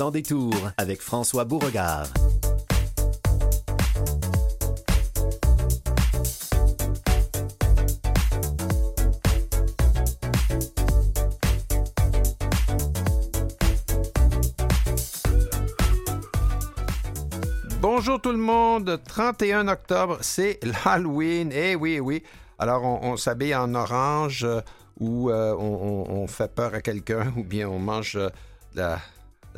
Sans détour avec François Beauregard. Bonjour tout le monde, 31 octobre, c'est l'Halloween. Eh oui, oui. Alors on, s'habille en orange euh, ou euh, on, fait peur à quelqu'un ou bien on mange euh, la,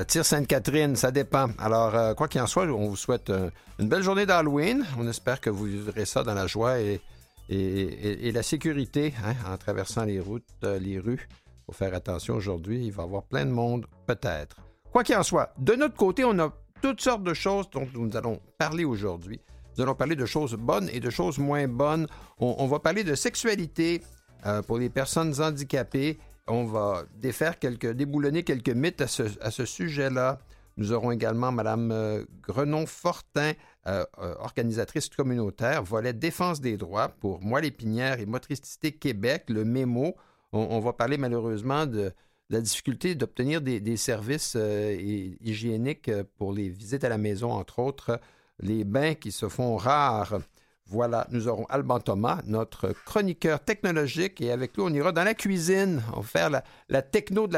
tire Sainte-Catherine, ça dépend. Alors quoi qu'il en soit, on vous souhaite une belle journée d'Halloween. On espère que vous vivrez ça dans la joie et, la sécurité hein, en traversant les routes, les rues. Il faut faire attention aujourd'hui, il va y avoir plein de monde, peut-être. Quoi qu'il en soit, de notre côté, on a toutes sortes de choses dont nous allons parler aujourd'hui. Nous allons parler de choses bonnes et de choses moins bonnes. On, va parler de sexualité euh, pour les personnes handicapées. On va défaire quelques, déboulonner quelques mythes à ce, sujet-là. Nous aurons également Mme euh, Grenon-Fortin, euh, organisatrice communautaire, volet défense des droits pour Moelle épinière et motricité Québec, le mémo. on va parler malheureusement de, la difficulté d'obtenir des, services euh, hygiéniques euh, pour les visites à la maison, entre autres, les bains qui se font rares. Voilà, nous aurons Alban Thomas, notre chroniqueur technologique, et avec lui, on ira dans la cuisine, on va faire la, techno de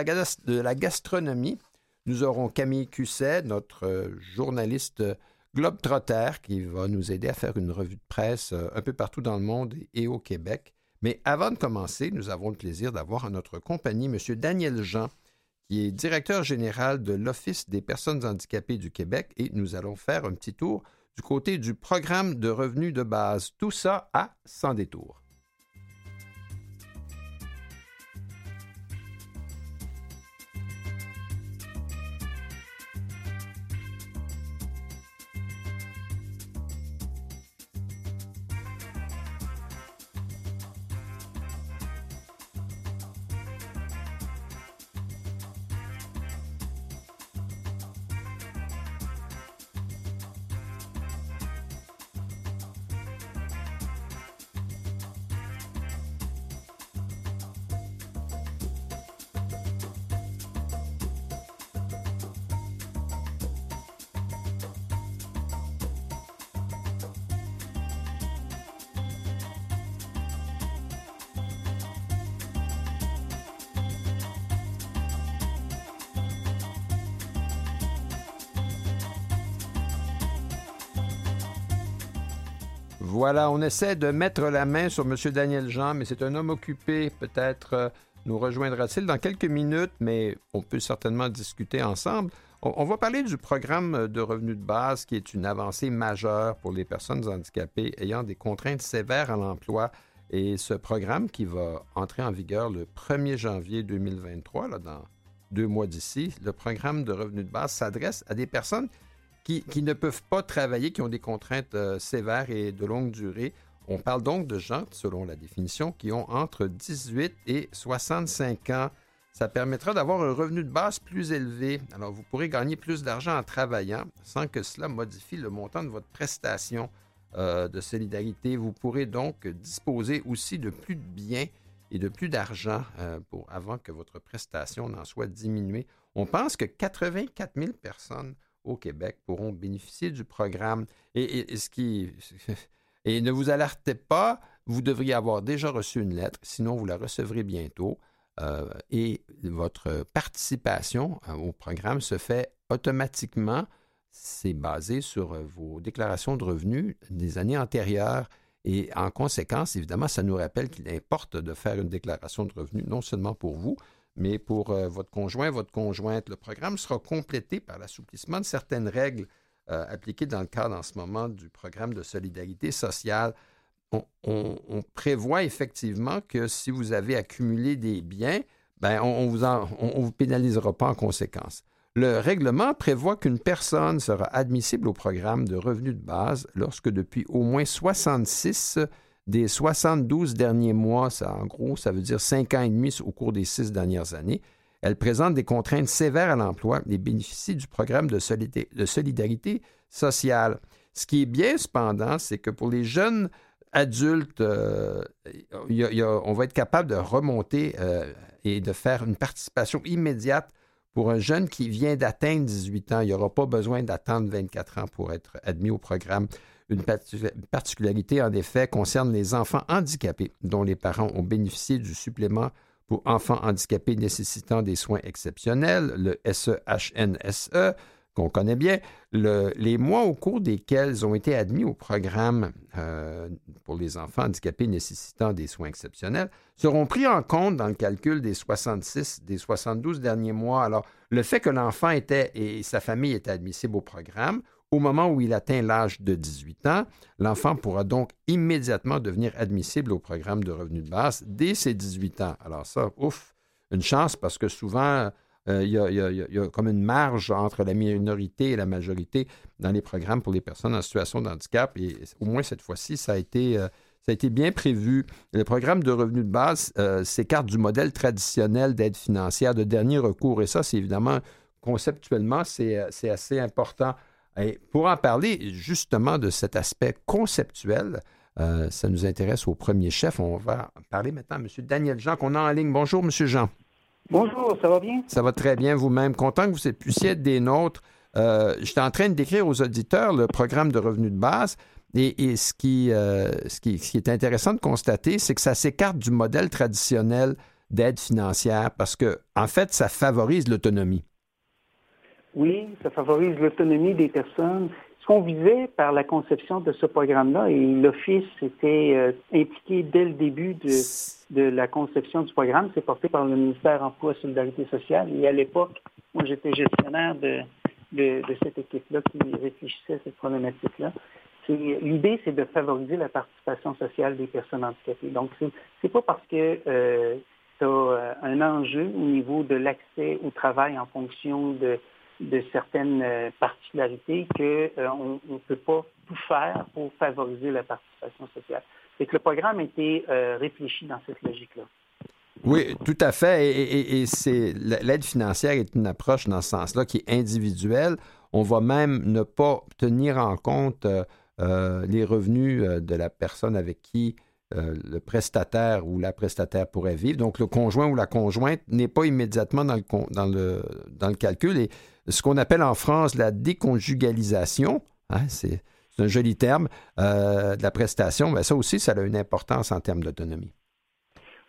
la, gastronomie. Nous aurons Camille Cusset, notre euh, journaliste globe-trotter, qui va nous aider à faire une revue de presse un peu partout dans le monde et au Québec. Mais avant de commencer, nous avons le plaisir d'avoir à notre compagnie M. Daniel Jean, qui est directeur général de l'Office des personnes handicapées du Québec, et nous allons faire un petit tour du côté du programme de revenus de base. Tout ça à sans détour. Voilà, on essaie de mettre la main sur M. Daniel Jean, mais c'est un homme occupé. Peut-être euh, nous rejoindra-t-il dans quelques minutes, mais on peut certainement discuter ensemble. On, va parler du programme de revenus de base qui est une avancée majeure pour les personnes handicapées ayant des contraintes sévères à l'emploi. Et ce programme qui va entrer en vigueur le 1er janvier 2023, là, dans deux mois d'ici, le programme de revenus de base s'adresse à des personnes qui, ne peuvent pas travailler, qui ont des contraintes euh, sévères et de longue durée. On parle donc de gens, selon la définition, qui ont entre 18 et 65 ans. Ça permettra d'avoir un revenu de base plus élevé. Alors, vous pourrez gagner plus d'argent en travaillant sans que cela modifie le montant de votre prestation euh, de solidarité. Vous pourrez donc disposer aussi de plus de biens et de plus d'argent euh, avant que votre prestation n'en soit diminuée. On pense que 84 000 personnes au Québec pourront bénéficier du programme. Et, ne vous alertez pas, vous devriez avoir déjà reçu une lettre, sinon vous la recevrez bientôt. Euh, et votre participation euh, au programme se fait automatiquement. C'est basé sur euh, vos déclarations de revenus des années antérieures. Et en conséquence, évidemment, ça nous rappelle qu'il importe de faire une déclaration de revenus, non seulement pour vous, mais pour euh, votre conjoint, votre conjointe. Le programme sera complété par l'assouplissement de certaines règles euh, appliquées dans le cadre en ce moment du programme de solidarité sociale. On, prévoit effectivement que si vous avez accumulé des biens, ben on ne vous, pénalisera pas en conséquence. Le règlement prévoit qu'une personne sera admissible au programme de revenus de base lorsque depuis au moins 66 des 72 derniers mois, ça, en gros, ça veut dire 5 ans et demi au cours des six dernières années. Elle présente des contraintes sévères à l'emploi et bénéficie du programme de, solidarité sociale. Ce qui est bien, cependant, c'est que pour les jeunes adultes, euh, on va être capable de remonter euh, et de faire une participation immédiate pour un jeune qui vient d'atteindre 18 ans. Il n'y aura pas besoin d'attendre 24 ans pour être admis au programme. Une particularité, en effet, concerne les enfants handicapés dont les parents ont bénéficié du supplément pour enfants handicapés nécessitant des soins exceptionnels, le SEHNSE, e, qu'on connaît bien, les mois au cours desquels ils ont été admis au programme euh, pour les enfants handicapés nécessitant des soins exceptionnels seront pris en compte dans le calcul des 66, des 72 derniers mois. Alors, le fait que l'enfant était et sa famille étaient admissibles au programme, au moment où il atteint l'âge de 18 ans, l'enfant pourra donc immédiatement devenir admissible au programme de revenu de base dès ses 18 ans. Alors ça, ouf, une chance parce que souvent, euh, il y, a comme une marge entre la minorité et la majorité dans les programmes pour les personnes en situation de handicap. Et au moins cette fois-ci, ça a été... Euh, ça a été bien prévu. Le programme de revenu de base euh, s'écarte du modèle traditionnel d'aide financière de dernier recours. Et ça, c'est évidemment, conceptuellement, c'est assez important. Et pour en parler justement de cet aspect conceptuel, ça nous intéresse au premier chef. On va parler maintenant à M. Daniel Jean, qu'on a en ligne. Bonjour, M. Jean. Bonjour, ça va bien? Ça va très bien vous-même. Content que vous puissiez être des nôtres. Euh, J'étais en train de décrire aux auditeurs le programme de revenus de base. Et, ce, qui, euh, ce, qui, ce, qui, est intéressant de constater, c'est que ça s'écarte du modèle traditionnel d'aide financière parce que, en fait, ça favorise l'autonomie. Oui, ça favorise l'autonomie des personnes ce qu'on visait par la conception de ce programme-là, et l'Office était euh, impliqué dès le début de, la conception du programme, c'est porté par le ministère Emploi et Solidarité sociale. Et à l'époque, moi, j'étais gestionnaire de, de, cette équipe-là qui réfléchissait à cette problématique-là. L'idée, c'est de favoriser la participation sociale des personnes handicapées. Donc, c'est pas parce que euh, tu as euh, un enjeu au niveau de l'accès au travail en fonction de de certaines euh, particularités qu'on euh, ne peut pas tout faire pour favoriser la participation sociale. C'est que le programme a été euh, réfléchi dans cette logique-là. Oui, tout à fait. Et, c'est l'aide financière est une approche dans ce sens-là qui est individuelle. On va même ne pas tenir en compte les revenus de la personne avec qui le prestataire ou la prestataire pourrait vivre. Donc, le conjoint ou la conjointe n'est pas immédiatement dans le, dans le, dans le calcul. Et ce qu'on appelle en France la déconjugalisation, hein, c'est un joli terme, euh, de la prestation, mais ça aussi, ça a une importance en termes d'autonomie.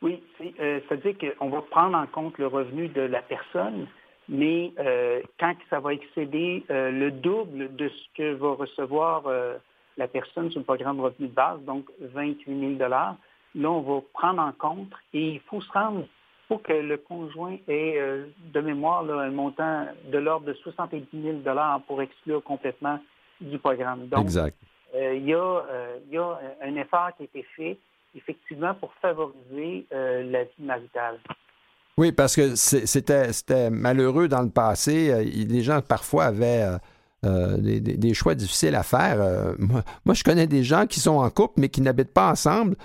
Oui, euh, c'est-à-dire qu'on va prendre en compte le revenu de la personne, mais euh, quand ça va excéder le double de ce que va recevoir la personne sur le programme revenu de base, donc 28 000 là, on va prendre en compte et il faut se rendre faut que le conjoint ait, euh, de mémoire, un montant de l'ordre de 70 000 pour exclure complètement du programme. Donc, exact. Euh, il, y a, euh, il y a un effort qui a été fait, effectivement, pour favoriser la vie maritale. Oui, parce que c'était malheureux dans le passé. Les gens, parfois, avaient... des, choix difficiles à faire. moi, moi, je connais des gens qui sont en couple, mais qui n'habitent pas ensemble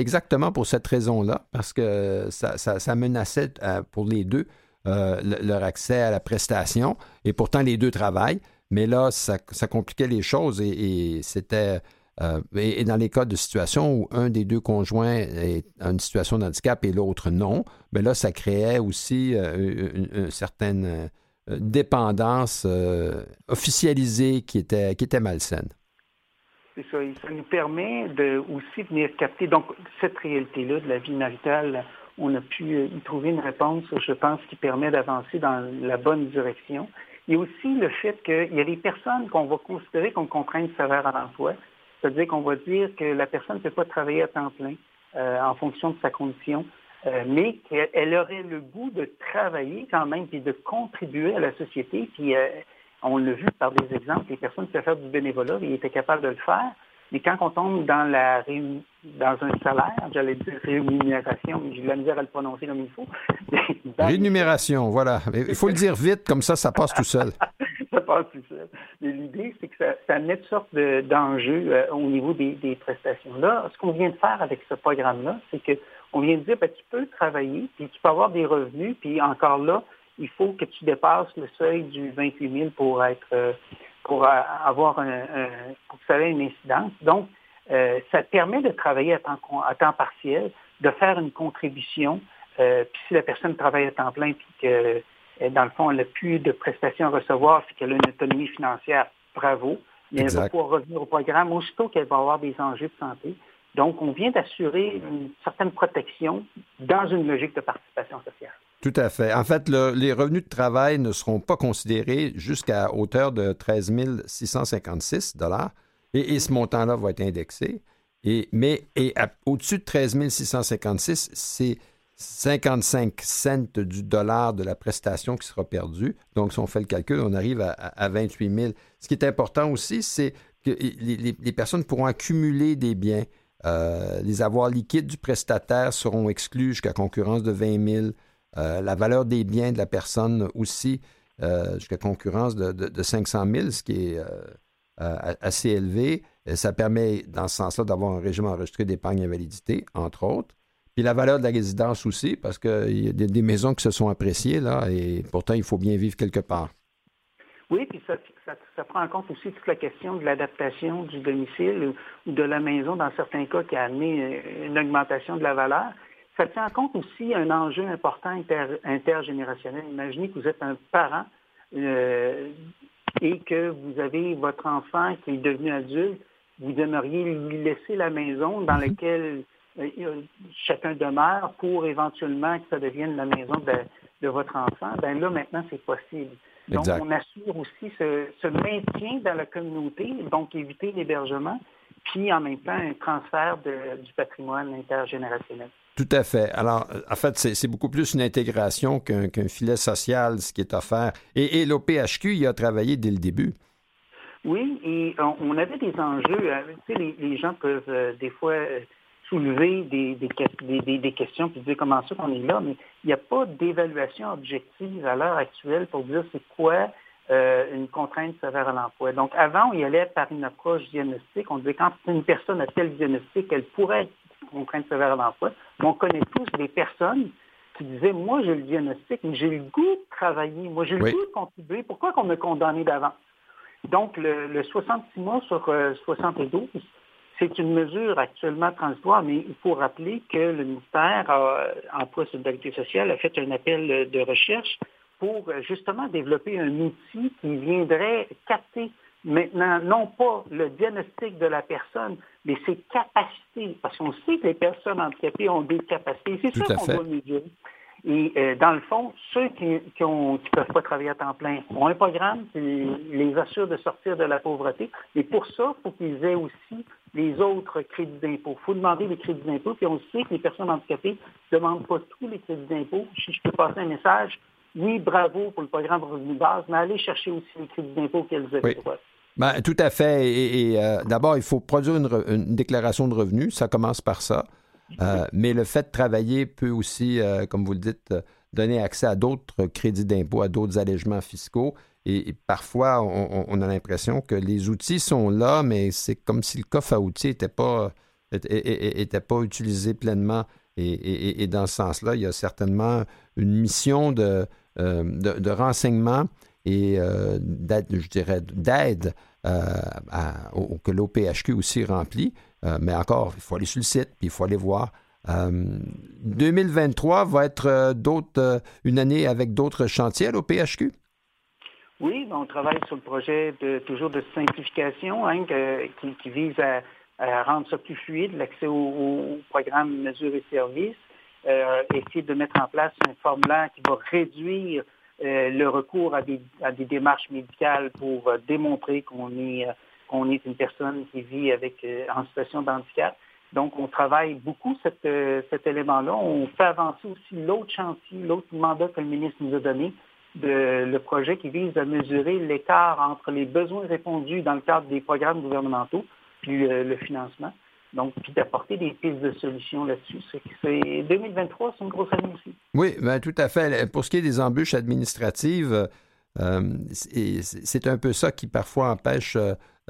exactement pour cette raison-là, parce que ça, menaçait euh, pour les deux euh, leur accès à la prestation, et pourtant les deux travaillent, mais là, ça, compliquait les choses et, c'était... Euh, et, dans les cas de situation où un des deux conjoints est en situation de handicap et l'autre non, bien là, ça créait aussi une, certaine dépendance officialisée qui était, qui était malsaine. C'est ça. ça nous permet de aussi venir capter donc cette réalité-là de la vie maritale. On a pu y trouver une réponse, je pense, qui permet d'avancer dans la bonne direction. Il y a aussi le fait qu'il y a des personnes qu'on va considérer comme contraintes sévères à l'emploi, c'est-à-dire qu'on va dire que la personne ne peut pas travailler à temps plein euh, en fonction de sa condition, euh, mais qu'elle aurait le goût de travailler quand même et de contribuer à la société. Puis euh, on l'a vu par des exemples, les personnes qui peuvent faire du bénévolat, ils étaient capables de le faire. Mais quand on tombe dans la dans un salaire, j'allais dire rémunération, mais j'ai de la misère à le prononcer comme il faut. Rémunération, voilà. Il faut le dire vite, comme ça, ça passe tout seul. ça passe tout seul. Mais l'idée, c'est que ça, ça met toutes sortes d'enjeux euh, au niveau des, prestations. Là, ce qu'on vient de faire avec ce programme-là, c'est qu'on vient de dire, ben, tu peux travailler, puis tu peux avoir des revenus, puis encore là, il faut que tu dépasses le seuil du 28 000 pour être euh, pour avoir un, pour que ça ait une incidence. Donc, euh, ça te permet de travailler à temps, à temps partiel, de faire une contribution. Euh, puis si la personne travaille à temps plein puis qu'elle dans le fond, elle n'a plus de prestations à recevoir, c'est qu'elle a une autonomie financière. Bravo. Mais elle va pouvoir revenir au programme aussitôt qu'elle va avoir des enjeux de santé. Donc, on vient d'assurer une certaine protection dans une logique de participation sociale. Tout à fait. En fait, les revenus de travail ne seront pas considérés jusqu'à hauteur de 13 656 et, et ce montant-là va être indexé. Et, mais au-dessus de 13 656, c'est 55 cents du dollar de la prestation qui sera perdu. Donc, si on fait le calcul, on arrive à, 28 000. Ce qui est important aussi, c'est que les, personnes pourront accumuler des biens. Euh, les avoirs liquides du prestataire seront exclus jusqu'à concurrence de 20 000. Euh, la valeur des biens de la personne aussi euh, jusqu'à concurrence de, de, 500 000, ce qui est assez élevé. Ça permet, dans ce sens-là, d'avoir un régime enregistré d'épargne invalidité, entre autres. Puis la valeur de la résidence aussi, parce qu'il y a des, maisons qui se sont appréciées, là, et pourtant, il faut bien vivre quelque part. Oui, puis ça, prend en compte aussi toute la question de l'adaptation du domicile ou de la maison, dans certains cas, qui a amené une augmentation de la valeur. Ça tient en compte aussi un enjeu important intergénérationnel. Imaginez que vous êtes un parent euh, et que vous avez votre enfant qui est devenu adulte, vous aimeriez lui laisser la maison dans mhm. laquelle euh, chacun demeure pour éventuellement que ça devienne la maison de, votre enfant, ben là, maintenant, c'est possible. Donc, on assure aussi ce, maintien dans la communauté, donc éviter l'hébergement, puis en même temps, un transfert du patrimoine intergénérationnel. Tout à fait. Alors, en fait, c'est beaucoup plus une intégration qu'un filet social, ce qui est offert. Et, et l'OPHQ y a travaillé dès le début. Oui, et on, avait des enjeux. Euh, sais, les, gens peuvent euh, des fois soulever des, des, des, questions puis dire comment ça qu'on est là, mais il n'y a pas d'évaluation objective à l'heure actuelle pour dire c'est quoi euh, une contrainte sévère à l'emploi. Donc, avant, on y allait par une approche diagnostique. On disait quand une personne a tel diagnostic, elle pourrait être une contrainte sévère à l'emploi. Mais on connaît tous des personnes qui disaient Moi, j'ai le diagnostic, mais j'ai le goût de travailler. Moi, j'ai le goût de contribuer. Pourquoi qu'on me condamné d'avant? Donc, le, 66 mois sur 72, euh, c'est une mesure actuellement transitoire, mais il faut rappeler que le ministère euh, Emploi et Solidarité sociale a fait un appel de recherche pour euh, justement développer un outil qui viendrait capter maintenant non pas le diagnostic de la personne, mais ses capacités, parce qu'on sait que les personnes handicapées ont des capacités. C'est ça qu'on doit mesurer. Et euh, dans le fond, ceux qui ne peuvent pas travailler à temps plein ont un programme qui les assure de sortir de la pauvreté. Et pour ça, il faut qu'ils aient aussi les autres crédits d'impôt. Il faut demander les crédits d'impôt. Puis on sait que les personnes handicapées ne demandent pas tous les crédits d'impôt. Si je peux passer un message, oui, bravo pour le programme revenu base, mais allez chercher aussi les crédits d'impôt qu'elles ont oui. Ben, tout à fait. Et, euh, d'abord, il faut produire une, déclaration de revenus. Ça commence par ça. Euh, mais le fait de travailler peut aussi, euh, comme vous le dites, donner accès à d'autres crédits d'impôt, à d'autres allègements fiscaux. Et, parfois, on, a l'impression que les outils sont là, mais c'est comme si le coffre à outils n'était pas, pas utilisé pleinement. Et, dans ce sens-là, il y a certainement une mission de, de, renseignement et d'aide, je dirais, d'aide que l'OPHQ aussi remplit. Euh, mais encore, il faut aller sur le site, puis il faut aller voir. 2023 euh, va être euh, d'autres, une année avec d'autres chantiers au PHQ? Oui, on travaille sur le projet de toujours de simplification hein, qui, vise à, rendre ça plus fluide, l'accès au, programme mesures et services, essayer de mettre en place un formulaire qui va réduire le recours à des, démarches médicales pour démontrer qu'on est on est une personne qui vit avec euh, en situation de handicap. Donc, on travaille beaucoup euh, cet élément-là. On fait avancer aussi l'autre chantier, l'autre mandat que le ministre nous a donné, de, le projet qui vise à mesurer l'écart entre les besoins répondus dans le cadre des programmes gouvernementaux puis euh, le, financement. Donc, puis d'apporter des pistes de solutions là-dessus. C'est 2023, c'est une grosse année aussi. Oui, ben, tout à fait. Pour ce qui est des embûches administratives, c'est un peu ça qui parfois empêche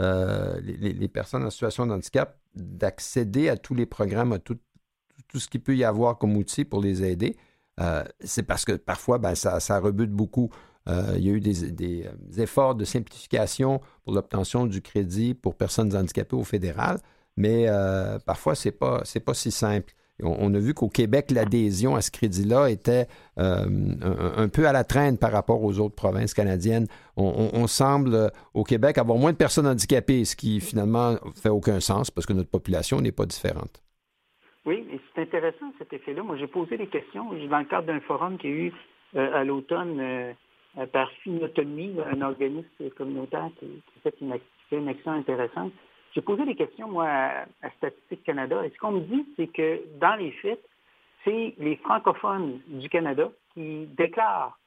euh, les, personnes en situation de handicap d'accéder à tous les programmes, à tout, ce qu'il peut y avoir comme outil pour les aider. Euh, c'est parce que parfois, ben, ça, rebute beaucoup. Euh, il y a eu des, efforts de simplification pour l'obtention du crédit pour personnes handicapées au fédéral, mais parfois, ce n'est pas, pas si simple. on, a vu qu'au Québec, l'adhésion à ce crédit-là était euh, un, peu à la traîne par rapport aux autres provinces canadiennes. On, semble, euh, au Québec, avoir moins de personnes handicapées, ce qui finalement fait aucun sens parce que notre population n'est pas différente. Oui, et c'est intéressant cet effet-là. Moi, j'ai posé des questions dans le cadre d'un forum qu'il y a eu euh, à l'automne par Finotomie, un organisme communautaire qui, fait une action intéressante. J'ai posé des questions, moi, à, Statistique Canada. Et ce qu'on me dit, c'est que dans les faits, c'est les francophones du Canada qui déclarent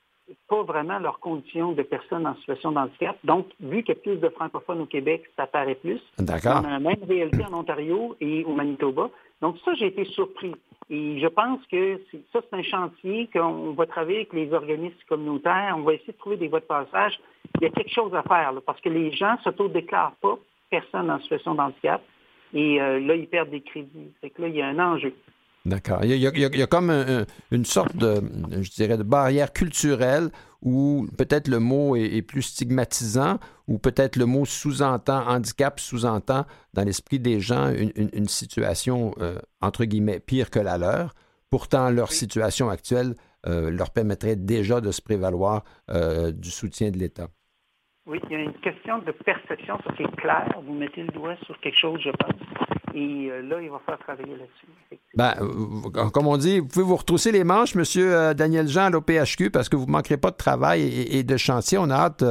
pas vraiment leurs conditions de personnes en situation de handicap. Donc, vu qu'il y a plus de francophones au Québec, ça paraît plus. D'accord. On a la même réalité en Ontario et au Manitoba. Donc, ça, j'ai été surpris. Et je pense que ça, c'est un chantier qu'on va travailler avec les organismes communautaires. On va essayer de trouver des voies de passage. Il y a quelque chose à faire, parce que les gens s'auto-déclarent pas personnes en situation de handicap. Et euh, là, ils perdent des crédits. C'est que là, il y a un enjeu. D'accord. Il, y a, comme une sorte de, je dirais, de barrière culturelle où peut-être le mot est, plus stigmatisant, ou peut-être le mot sous-entend, handicap sous-entend dans l'esprit des gens une, situation, euh, entre guillemets, pire que la leur. Pourtant, leur situation actuelle euh, leur permettrait déjà de se prévaloir du soutien de l'État. Oui, il y a une question de perception, ça c'est clair. Vous mettez le doigt sur quelque chose, je pense. Et euh, là, il va falloir travailler là-dessus. Ben, euh, comme on dit, vous pouvez vous retrousser les manches, Monsieur euh, Daniel Jean, à l'OPHQ, parce que vous ne manquerez pas de travail et, de chantier. On a hâte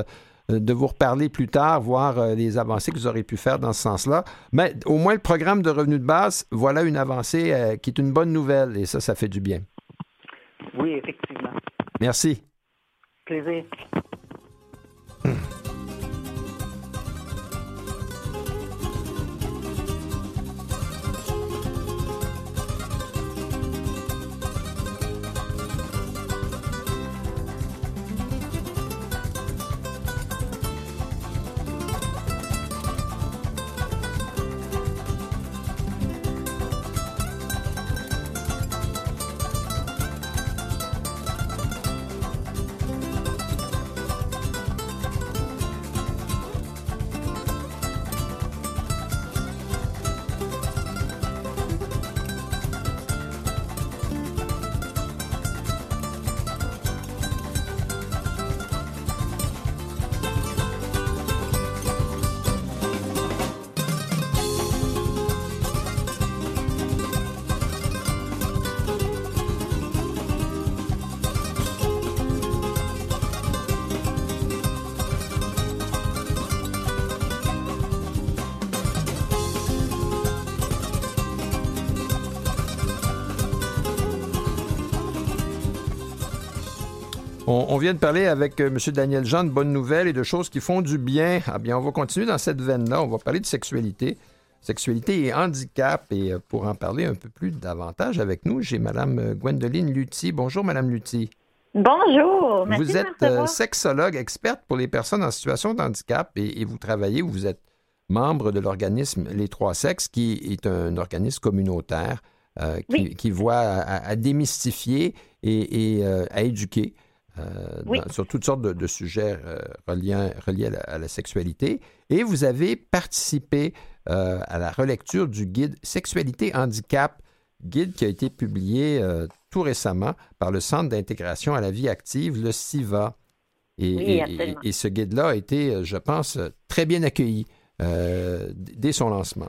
de vous reparler plus tard, voir les avancées que vous aurez pu faire dans ce sens-là. Mais au moins, le programme de revenus de base, voilà une avancée qui est une bonne nouvelle et ça, ça fait du bien. Oui, effectivement. Merci. Plaisir. vient de parler avec euh, M. Daniel Jean de bonnes nouvelles et de choses qui font du bien. Ah bien, on va continuer dans cette veine-là. On va parler de sexualité. Sexualité et handicap. Et euh, pour en parler un peu plus davantage avec nous, j'ai Mme euh, Gwendoline Lutti. Bonjour, Mme Lutti. Bonjour. Merci vous êtes sexologue experte pour les personnes en situation de handicap et, vous travaillez, vous êtes membre de l'organisme Les Trois Sexes, qui est un organisme communautaire qui, voit à, démystifier et, à éduquer euh, sur toutes sortes de, sujets euh, reliés, à, la, sexualité. Et vous avez participé euh, à la relecture du guide Sexualité Handicap, guide qui a été publié tout récemment par le Centre d'intégration à la vie active, le CIVA. Et, et ce guide-là a été, je pense, très bien accueilli dès son lancement.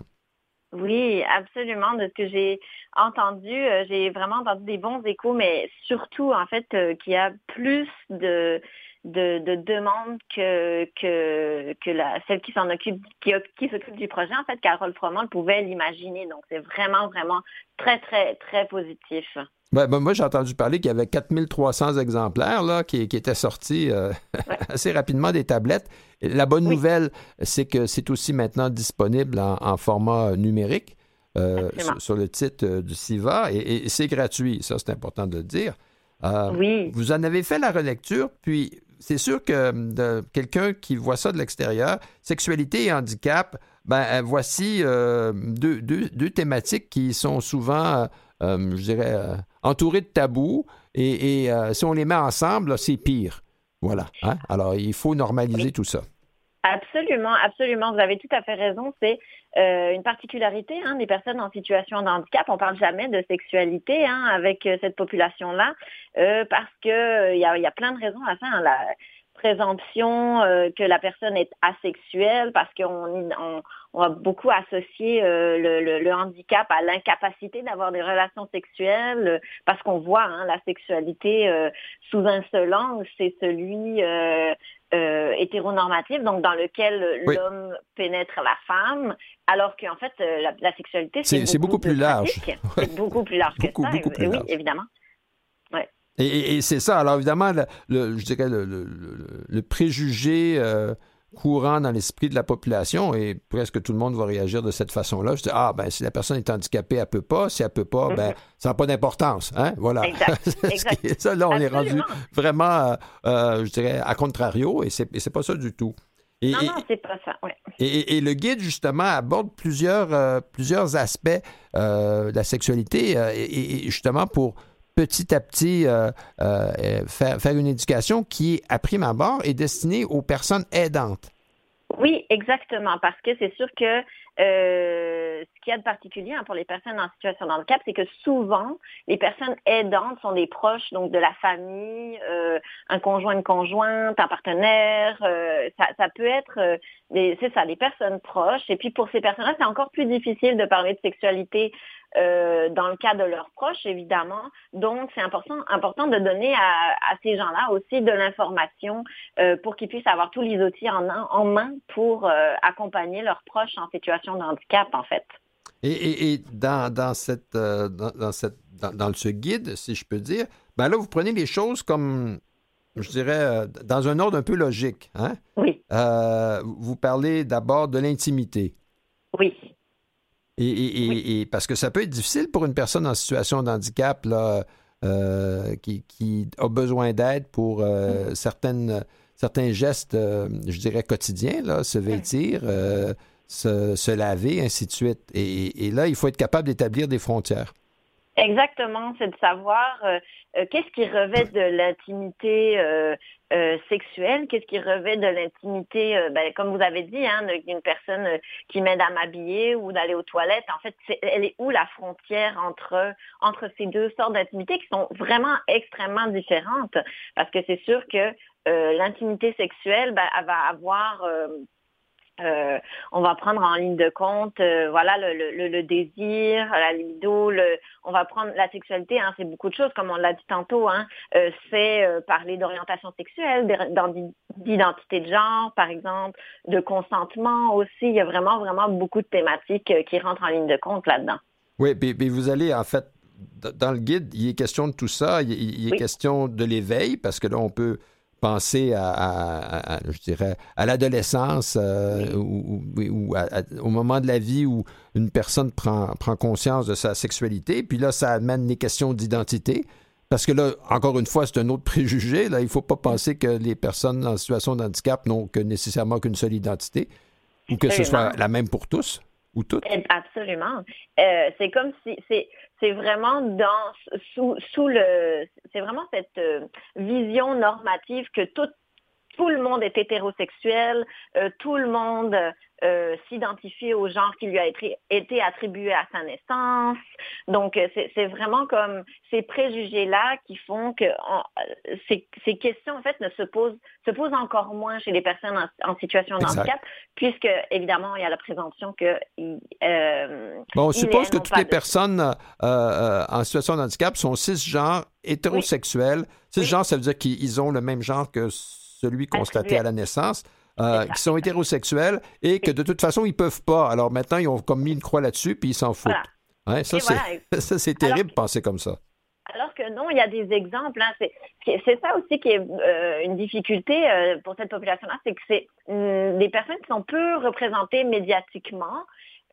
Oui, absolument. De ce que j'ai entendu, euh, j'ai vraiment entendu des bons échos, mais surtout, en fait, euh, qu'il y a plus de, de, demandes que, que, que la, celle qui s'en occupe, qui, qui s'occupe du projet. En fait, Carole Froment pouvait l'imaginer. Donc, c'est vraiment, vraiment très, très, très positif. Ben, ben, moi, j'ai entendu parler qu'il y avait 4300 exemplaires là, qui, étaient sortis euh, assez rapidement des tablettes. La bonne nouvelle, c'est que c'est aussi maintenant disponible en, format numérique euh, sur, le titre euh, du SIVA et, c'est gratuit. Ça, c'est important de le dire. oui. Vous en avez fait la relecture, puis c'est sûr que quelqu'un qui voit ça de l'extérieur, sexualité et handicap, ben, voici deux, deux, thématiques qui sont souvent, je dirais, entouré de tabous. Et, euh, si on les met ensemble, c'est pire. Voilà. Hein? Alors, il faut normaliser tout ça. Absolument, absolument. Vous avez tout à fait raison. C'est euh, une particularité hein, des personnes en situation de handicap. On parle jamais de sexualité hein, avec euh, cette population-là parce que il y a, plein de raisons à ça. Présomption que la personne est asexuelle parce qu'on on, on a beaucoup associé le, le, le, handicap à l'incapacité d'avoir des relations sexuelles parce qu'on voit hein, la sexualité sous un seul angle, c'est celui euh, hétéronormatif, donc dans lequel l'homme pénètre la femme, alors qu'en fait, euh, la, sexualité, c'est beaucoup, plus large. C'est beaucoup plus large que ça. oui, évidemment. Et, c'est ça. Alors, évidemment, le, je dirais le, le préjugé euh, courant dans l'esprit de la population et presque tout le monde va réagir de cette façon-là. Je dis, ah, ben, si la personne est handicapée, elle peut pas. Si elle peut pas, ben, mm-hmm. ça n'a pas d'importance. Hein? Voilà. Exact. ça, là, on est rendu vraiment, euh, euh, je dirais, à contrario et c'est, c'est pas ça du tout. Et, non, non, c'est pas ça, ouais. et, et, le guide, justement, aborde plusieurs, euh, plusieurs aspects de la sexualité et, justement pour petit à petit euh, euh, faire, faire, une éducation qui, à prime abord, est destinée aux personnes aidantes. Oui, exactement, parce que c'est sûr que euh, ce qu'il y a de particulier hein, pour les personnes en situation de handicap, c'est que souvent, les personnes aidantes sont des proches, donc de la famille, euh, un conjoint, une conjointe, un partenaire. Euh, ça, peut être, euh, c'est ça, des personnes proches. Et puis pour ces personnes-là, c'est encore plus difficile de parler de sexualité euh, dans le cas de leurs proches, évidemment. Donc, c'est important, important de donner à, à ces gens-là aussi de l'information euh, pour qu'ils puissent avoir tous les outils en, en main pour euh, accompagner leurs proches en situation de handicap, en fait. Et, et, dans, dans, cette, dans, cette, dans, ce guide, si je peux dire, ben là, vous prenez les choses comme, je dirais, dans un ordre un peu logique. Hein? Oui. vous parlez d'abord de l'intimité. Oui. Et, parce que ça peut être difficile pour une personne en situation de handicap là, euh, qui, a besoin d'aide pour euh, certaines, certains gestes, euh, je dirais, quotidiens, là, se vêtir, se, se, laver, ainsi de suite. Et, là, il faut être capable d'établir des frontières. Exactement, c'est de savoir qu'est-ce qui revêt de l'intimité euh, sexuelle, qu'est-ce qui revêt de l'intimité, euh, ben, comme vous avez dit, hein, d'une personne euh, qui m'aide à m'habiller ou d'aller aux toilettes. En fait, elle est où la frontière entre entre ces deux sortes d'intimité qui sont vraiment extrêmement différentes, parce que c'est sûr que l'intimité sexuelle, ben, elle va avoir euh, on va prendre en ligne de compte, euh, voilà, le, le, le, désir, la libido, le, on va prendre la sexualité, hein, c'est beaucoup de choses, comme on l'a dit tantôt, hein, euh, c'est parler d'orientation sexuelle, d'identité de genre, par exemple, de consentement aussi. Il y a vraiment, vraiment beaucoup de thématiques qui rentrent en ligne de compte là-dedans. Oui, mais, vous allez en fait dans le guide, il est question de tout ça. Il, est question de l'éveil, parce que là, on peut penser à, je dirais, à l'adolescence euh, ou, au moment de la vie où une personne prend, prend conscience de sa sexualité. Puis là, ça amène les questions d'identité. Parce que là, encore une fois, c'est un autre préjugé. Là, il ne faut pas penser que les personnes en situation de handicap n'ont que nécessairement qu'une seule identité ou que ce soit la même pour tous ou toutes. Eh, absolument. Euh, c'est comme si c'est c'est vraiment dans sous, sous le c'est vraiment cette euh, vision normative que tout tout le monde est hétérosexuel, euh, tout le monde euh, s'identifie au genre qui lui a été, été attribué à sa naissance. Donc, euh, c'est vraiment comme ces préjugés-là qui font que ces, ces, questions, en fait, ne se posent, se posent encore moins chez les personnes en, situation de handicap, puisque, évidemment, il y a la présomption que... Euh, bon, on suppose que toutes les personnes en situation de handicap sont cisgenres, hétérosexuels. Cisgenres, ça veut dire qu'ils ont le même genre que celui constaté à la naissance. Euh, qui sont hétérosexuels et que de toute façon, ils peuvent pas. Alors maintenant, ils ont comme mis une croix là-dessus, puis ils s'en foutent. ça, c'est terrible de penser comme ça. Alors que non, il y a des exemples. Hein. C'est ça aussi qui est euh, une difficulté euh, pour cette population-là, c'est que c'est hum, des personnes qui sont peu représentées médiatiquement,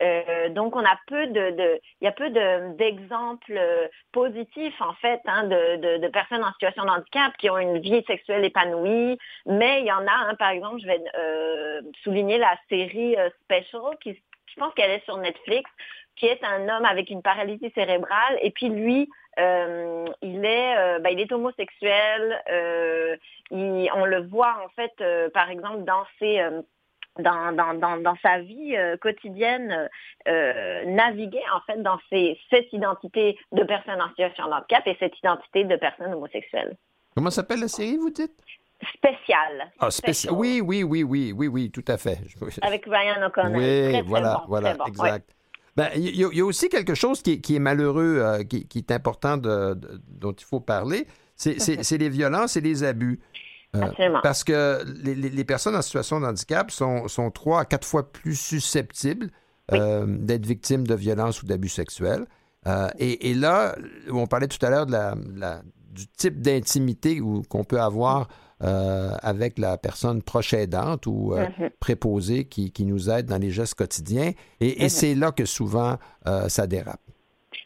euh, donc, on a peu de, il y a peu d'exemples euh, positifs en fait hein, de, de, personnes en situation de handicap qui ont une vie sexuelle épanouie. Mais il y en a, hein, par exemple, je vais euh, souligner la série Special qui, je pense qu'elle est sur Netflix, qui est un homme avec une paralysie cérébrale et puis lui, il est, ben, il est homosexuel. on le voit en fait, par exemple, dans ses dans, dans, dans, dans sa vie euh, quotidienne euh, naviguer en fait dans ces, cette identité de personne en situation de handicap et cette identité de personne homosexuelle. Comment s'appelle la série, vous dites? Spécial. Ah, spécial. Oui, oui, oui, oui, oui, oui, tout à fait. Avec Ryan O'Connor. Oui, très, très voilà, bon, voilà, très bon, exact. Ben, Il y, y a aussi quelque chose qui, qui est malheureux, euh, qui, qui est important de- de- dont il faut parler, c'est les violences et les abus. Euh, parce que les, les- les personnes en situation de handicap sont, sont trois à quatre fois plus susceptibles euh, d'être victimes de violences ou d'abus sexuels. Euh, et, et là, on parlait tout à l'heure de la, la- du type d'intimité qu'on peut avoir avec la personne proche aidante ou Mhm. préposée qui, qui nous aide dans les gestes quotidiens. Et, et Mhm. c'est là que souvent ça dérape.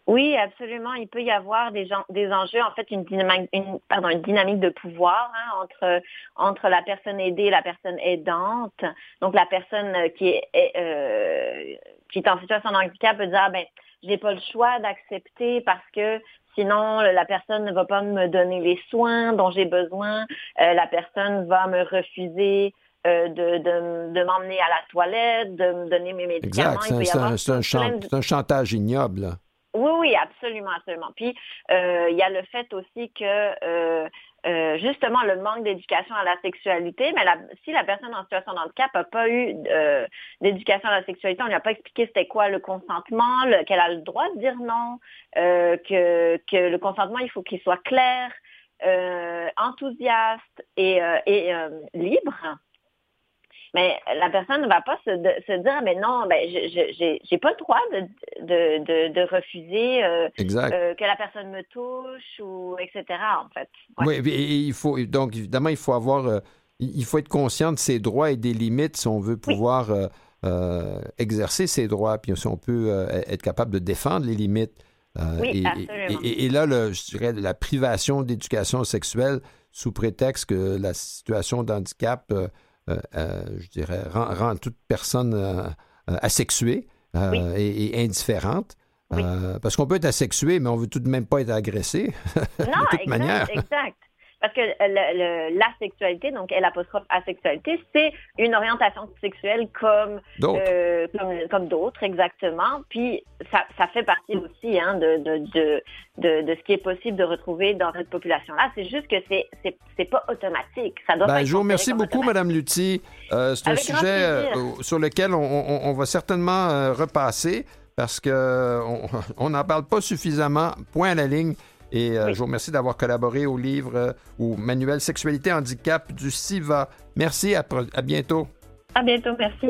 Oui, absolument. Il peut y avoir des, gens, des enjeux, en fait, une dynamique, une, pardon, une dynamique de pouvoir hein, entre, entre la personne aidée et la personne aidante. Donc, la personne qui est, euh, qui est en situation de handicap peut dire, ah, ben, j'ai pas le choix d'accepter parce que sinon, la personne ne va pas me donner les soins dont j'ai besoin. Euh, la personne va me refuser euh, de, de, de m'emmener à la toilette, de me donner mes médicaments. Exact. C'est un, chan- de- un chantage ignoble. Oui, oui, absolument, absolument. Puis, euh, il y a le fait aussi que, euh, euh, justement, le manque d'éducation à la sexualité, mais si la personne en situation de handicap n'a pas eu euh, d'éducation à la sexualité, on lui a pas expliqué c'était quoi le consentement, le- qu'elle a le droit de dire non, euh, que, que le consentement, il faut qu'il soit clair, euh, enthousiaste et, et libre. Mais la personne ne va pas se, de- se dire, mais non, ben, je j'ai pas le droit de, de, de, de refuser euh, euh, que la personne me touche ou etc. En fait. Ouais. Oui, et- et il faut donc évidemment il faut avoir euh, il faut être conscient de ses droits et des limites si on veut pouvoir exercer ses droits, puis si on peut être capable de défendre les limites. Oui, et, absolument. et- et- là, le- je dirais la privation d'éducation sexuelle sous prétexte que la situation d'handicap, je dirais, rend, rend toute personne euh, euh, asexuée euh, Oui. et, et indifférente. Oui. Euh, parce qu'on peut être asexué, mais on veut tout de même pas être agressé. Non, de toute exact, manière. exact. Parce que le, le- la sexualité, donc L apostrophe asexualité, c'est une orientation sexuelle comme D'autres. euh, comme, comme d'autres, exactement. Puis ça, ça fait partie aussi hein, de, de, de, de, de ce qui est possible de retrouver dans cette population-là. C'est juste que c'est c'est c'est pas automatique. Ça doit Ben, je vous remercie beaucoup. Madame Lutti. Euh, c'est un Avec sujet euh, sur lequel on, on- on va certainement repasser parce que on- on n'en parle pas suffisamment. Point à la ligne. Et euh, Oui. je vous remercie d'avoir collaboré au livre euh, ou manuel Sexualité Handicap du SIVA. Merci, à bientôt. À bientôt, merci.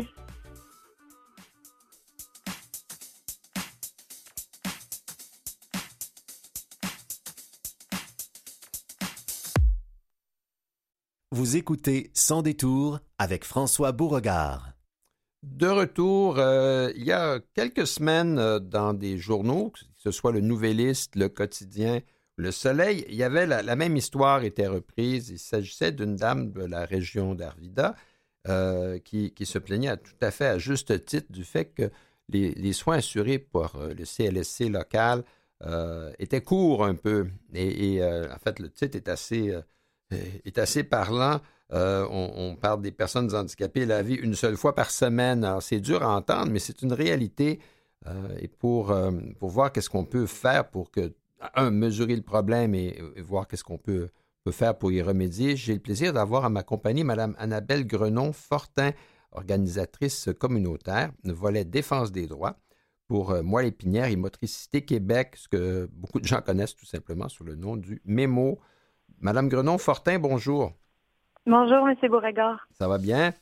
Vous écoutez Sans détour avec François Beauregard. De retour, euh, il y a quelques semaines, euh, dans des journaux, que ce soit le Nouvelliste, le Quotidien, le Soleil, il y avait la, même histoire était reprise. Il s'agissait d'une dame de la région d'Arvida euh, qui, qui se plaignait à- tout à fait à juste titre du fait que les, soins assurés par euh, le CLSC local euh, étaient courts un peu. Et, en fait, le titre est assez, est assez parlant. On, parle des personnes handicapées la vie une seule fois par semaine. Alors, c'est dur à entendre, mais c'est une réalité. Et pour, pour voir qu'est-ce qu'on peut faire pour que, un, mesurer le problème et, et voir qu'est-ce qu'on peut, peut faire pour y remédier, j'ai le plaisir d'avoir à ma compagnie Mme Annabelle Grenon-Fortin, organisatrice communautaire, volet défense des droits pour euh, épinière et Motricité Québec, ce que beaucoup de gens connaissent tout simplement sous le nom du MEMO. Madame Grenon-Fortin, bonjour. Bonjour, M. Beauregard. Ça va bien?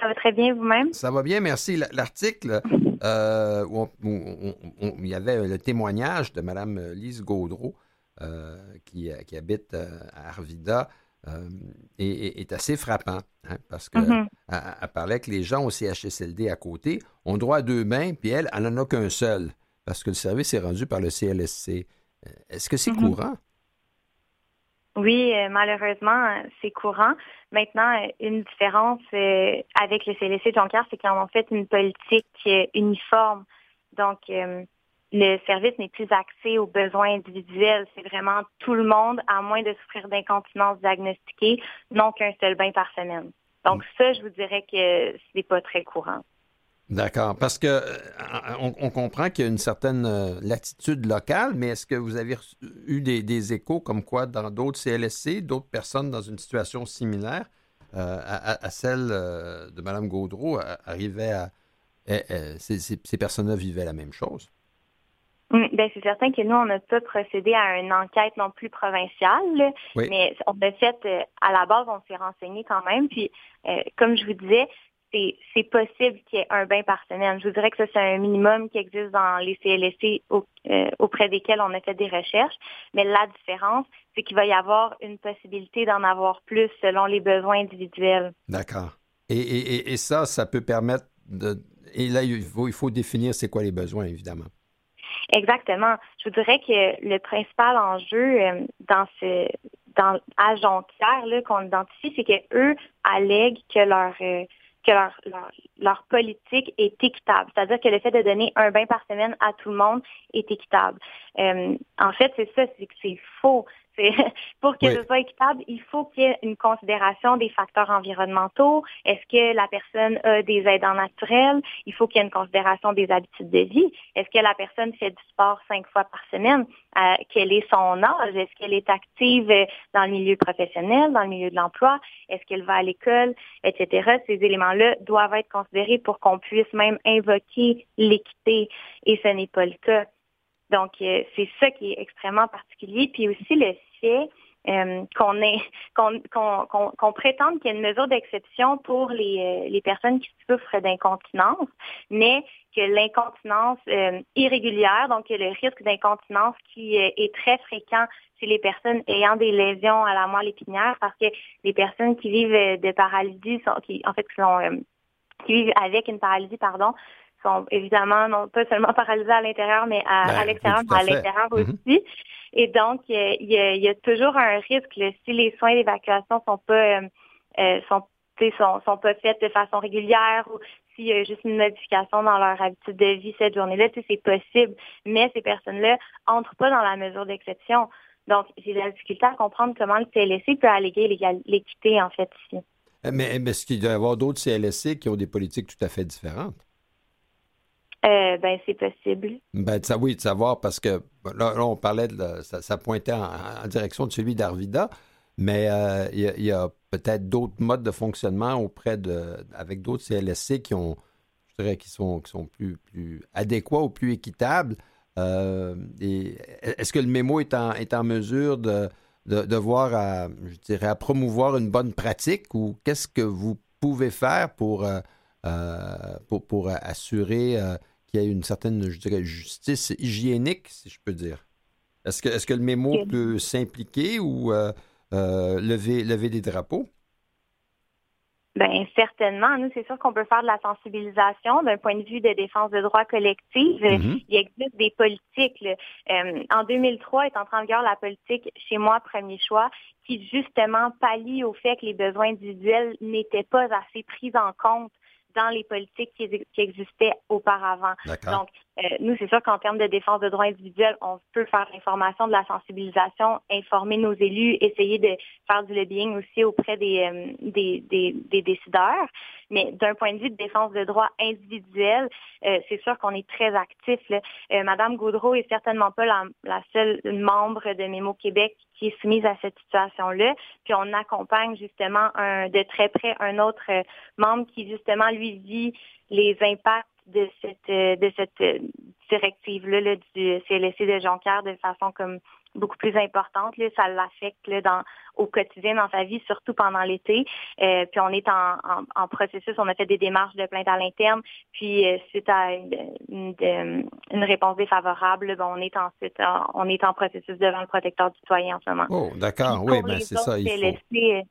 Ça va très bien vous-même? Ça va bien, merci. L'article euh, où, il y avait le témoignage de Mme Lise Gaudreau, euh, qui, qui habite euh, à Arvida, euh, est, assez frappant, hein, parce qu'elle Mhm. elle parlait que les gens au CHSLD à côté ont droit à deux mains, puis elle, elle n'en a qu'un seul, parce que le service est rendu par le CLSC. Euh, Est-ce que c'est Mhm. courant? Oui, euh, malheureusement, c'est courant. Maintenant, euh, une différence euh, avec le CLSC Jonquière, c'est qu'ils en ont fait une politique uniforme. Donc, le service n'est plus axé aux besoins individuels. C'est vraiment tout le monde, à moins de souffrir d'incontinence diagnostiquée, non qu'un seul bain par semaine. Donc ça, je vous dirais que c'est pas très courant. D'accord, parce que euh, on, comprend qu'il y a une certaine euh, latitude locale, mais est-ce que vous avez eu des, échos comme quoi dans d'autres CLSC, d'autres personnes dans une situation similaire euh, à, celle de Mme Gaudreau arrivaient à... ces, ces, personnes-là vivaient la même chose? Bien, c'est certain que nous, on n'a pas procédé à une enquête non plus provinciale, mais on a fait, à la base, on s'est renseigné quand même. Puis, comme je vous disais, c'est possible qu'il y ait un bain par semaine. Je vous dirais que ça, c'est un minimum qui existe dans les CLSC euh, auprès desquels on a fait des recherches. Mais la différence, c'est qu'il va y avoir une possibilité d'en avoir plus selon les besoins individuels. D'accord. Et, ça, ça peut permettre de... Et là, il faut, il faut définir c'est quoi les besoins, évidemment. Exactement. Je vous dirais que le principal enjeu euh, dans ce dans à Jonquière qu'on identifie, c'est qu'eux allèguent que leur euh, que leur, leur, politique est équitable. C'est-à-dire que le fait de donner un bain par semaine à tout le monde est équitable. Euh, en fait, c'est ça, c'est que c'est faux. pour que ce soit équitable, il faut qu'il y ait une considération des facteurs environnementaux. Est-ce que la personne a des aidants naturels? Il faut qu'il y ait une considération des habitudes de vie. Est-ce que la personne fait du sport cinq fois par semaine? Euh, quel est son âge? Est-ce qu'elle est active dans le milieu professionnel, dans le milieu de l'emploi? Est-ce qu'elle va à l'école, etc.? Ces éléments-là doivent être considérés pour qu'on puisse même invoquer l'équité et ce n'est pas le cas. Donc, euh, c'est ça qui est extrêmement particulier. Puis aussi le fait euh, qu'on qu'on prétende qu'il y a une mesure d'exception pour les, euh, les personnes qui souffrent d'incontinence, mais que l'incontinence euh, irrégulière, donc le risque d'incontinence qui est très fréquent chez les personnes ayant des lésions à la moelle épinière, parce que les personnes qui vivent de paralysie, sont, qui en fait qui, sont, qui vivent avec une paralysie, pardon, sont évidemment non pas seulement paralysés à l'intérieur, mais à, ben, l'extérieur, mais à l'intérieur mm-hmm. aussi. Et donc, il y, a, toujours un risque si les soins d'évacuation sont pas euh, euh, sont, sont, sont pas faits de façon régulière ou s'il y a juste une modification dans leur habitude de vie cette journée-là, c'est possible. Mais ces personnes-là entrent pas dans la mesure d'exception. Donc, j'ai la difficulté à comprendre comment le CLSC peut alléguer l'équité, en fait, ici. Mais, mais est-ce qu'il doit y avoir d'autres CLSC qui ont des politiques tout à fait différentes? Euh, ben, c'est possible. Ben, ça, oui, de savoir, parce que là, on parlait, de, ça, pointait en, direction de celui d'Arvida, mais euh, il y a, peut-être d'autres modes de fonctionnement auprès de, avec d'autres CLSC qui ont, je dirais, qui sont, qui sont plus, plus adéquats ou plus équitables. Euh, est-ce que le mémo est en, est en mesure de, de, voir, à, je dirais, à promouvoir une bonne pratique ou qu'est-ce que vous pouvez faire pour, pour, pour, assurer qu'il y ait une certaine, je dirais, justice hygiénique, si je peux dire. Est-ce que, est que le mémo peut s'impliquer ou euh, euh, lever, lever des drapeaux? Bien, certainement. Nous, c'est sûr qu'on peut faire de la sensibilisation d'un point de vue de défense de droits collectifs. Mm-hmm. Il existe des politiques. Euh, en 2003 est entrée en vigueur la politique Chez moi, premier choix, qui justement pallie au fait que les besoins individuels n'étaient pas assez pris en compte dans les politiques qui, existaient auparavant. Donc, euh, nous, c'est sûr qu'en termes de défense de droits individuels, on peut faire l'information, de la sensibilisation, informer nos élus, essayer de faire du lobbying aussi auprès des, euh, des, des, décideurs. Mais d'un point de vue de défense de droits individuels, euh, c'est sûr qu'on est très actif. Madame Gaudreau est certainement pas la, la, seule membre de Mémo Québec qui est soumise à cette situation-là. Puis on accompagne justement un, de très près un autre membre qui justement lui vit les impacts de cette euh, de cette euh, directive là, du CLSC de Jonquière de façon comme beaucoup plus importante. Là, ça l'affecte dans au quotidien dans sa vie, surtout pendant l'été. Euh, puis on est en, en, processus, on a fait des démarches de plainte à l'interne. Puis suite à une, une, réponse défavorable, bon, on est ensuite on est en processus devant le protecteur du citoyen en ce moment. Oh, d'accord, oui, ben c'est ça. Il faut...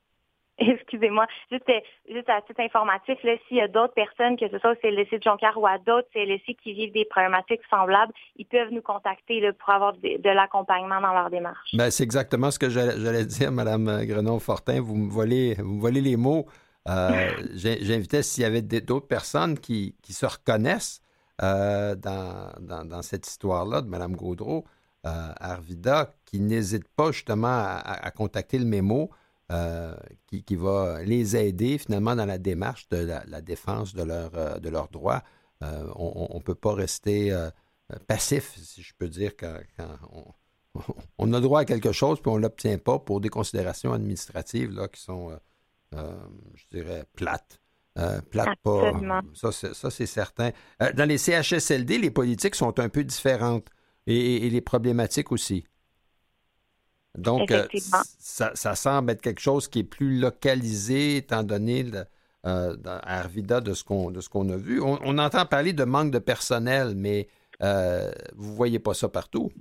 excusez-moi, juste, juste à titre informatif, s'il y a d'autres personnes, que ce soit au CLSC de Jonquière ou à d'autres CLSC qui vivent des problématiques semblables, ils peuvent nous contacter pour avoir de, l'accompagnement dans leur démarche. Ben, c'est exactement ce que j'allais dire, Mme Grenon-Fortin. Vous me volez, vous volez les mots. Euh, j'invitais s'il y avait d'autres personnes qui, se reconnaissent euh, dans, cette histoire-là de Mme Gaudreau, euh, Arvida, qui n'hésitent pas justement à, à contacter le mémo qui, va les aider finalement dans la démarche de la, défense de, leur, de leurs droits. on ne peut pas rester passif, si je peux dire, quand, on, a droit à quelque chose puis on ne l'obtient pas pour des considérations administratives là, qui sont, je dirais, plates. Euh, plate pas. Ça, c'est certain. Euh, dans les CHSLD, les politiques sont un peu différentes et, les problématiques aussi. Donc, euh, ça, semble être quelque chose qui est plus localisé, étant donné à Arvida de ce qu'on a vu. On, entend parler de manque de personnel, mais vous ne voyez pas ça partout.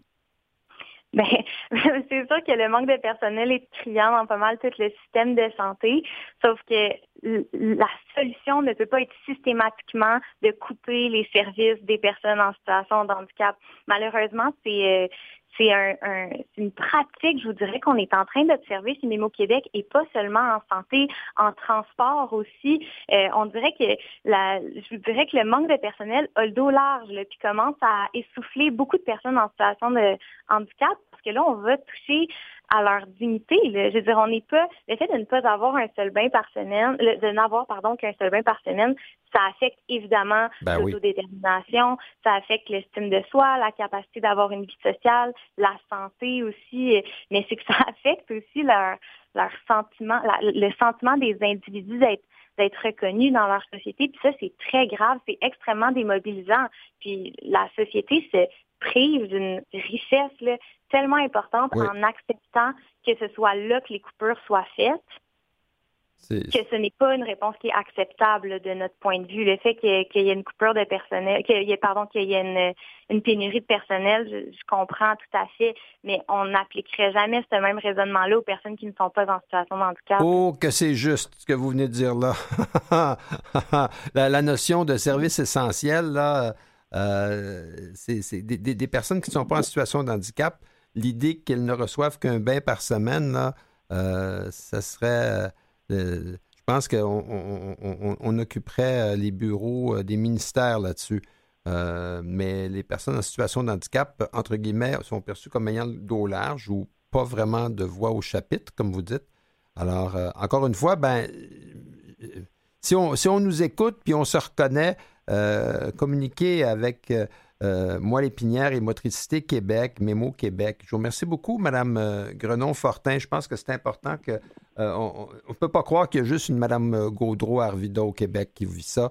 Bien, c'est sûr que le manque de personnel est criant dans pas mal tout le système de santé, sauf que la solution ne peut pas être systématiquement de couper les services des personnes en situation de handicap. Malheureusement, c'est euh, c'est un, une pratique, je vous dirais, qu'on est en train d'observer chez Mémo Québec et pas seulement en santé, en transport aussi. Euh, on dirait que la, je vous dirais que le manque de personnel a le dos large, là, puis commence à essouffler beaucoup de personnes en situation de handicap, parce que là, on va toucher à leur dignité. Je veux dire, on n'est pas le fait de ne pas avoir un seul bain par semaine, de n'avoir pardon qu'un seul bain par semaine, ça affecte évidemment ben l'autodétermination, ça affecte l'estime de soi, la capacité d'avoir une vie sociale, la santé aussi, mais c'est que ça affecte aussi leur leur sentiment, le sentiment des individus d'être d'être reconnus dans leur société. Puis ça, c'est très grave, c'est extrêmement démobilisant. Puis la société se prive d'une richesse tellement importante en acceptant que ce soit là que les coupures soient faites que ce n'est pas une réponse qui est acceptable de notre point de vue. Le fait qu'il y, ait une coupure de personnel, qu'il y ait, pardon, qu'il y ait une, pénurie de personnel, je, comprends tout à fait, mais on n'appliquerait jamais ce même raisonnement-là aux personnes qui ne sont pas en situation de handicap. Oh, que c'est juste ce que vous venez de dire là. la, notion de service essentiel, là, euh, des, personnes qui ne sont pas en situation de handicap. L'idée qu'elles ne reçoivent qu'un bain par semaine, là, euh, ça serait. Euh, je pense qu'on occuperait les bureaux des ministères là-dessus. mais les personnes en situation de handicap, entre guillemets, sont perçues comme ayant le dos large ou pas vraiment de voix au chapitre, comme vous dites. Alors, encore une fois, ben, si on, si on nous écoute puis on se reconnaît, communiquer avec euh, euh, moi Lépinière et Motricité Québec, Mémo Québec. Je vous remercie beaucoup, Madame Grenon-Fortin. Je pense que c'est important que on ne peut pas croire qu'il y a juste une Madame Gaudreau Arvida au Québec qui vit ça.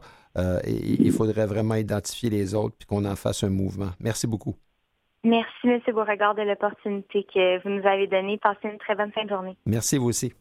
et, il faudrait vraiment identifier les autres puis qu'on en fasse un mouvement. Merci beaucoup. Merci, M. Beauregard, de l'opportunité que vous nous avez donnée. Passez une très bonne fin de journée. Merci, vous aussi.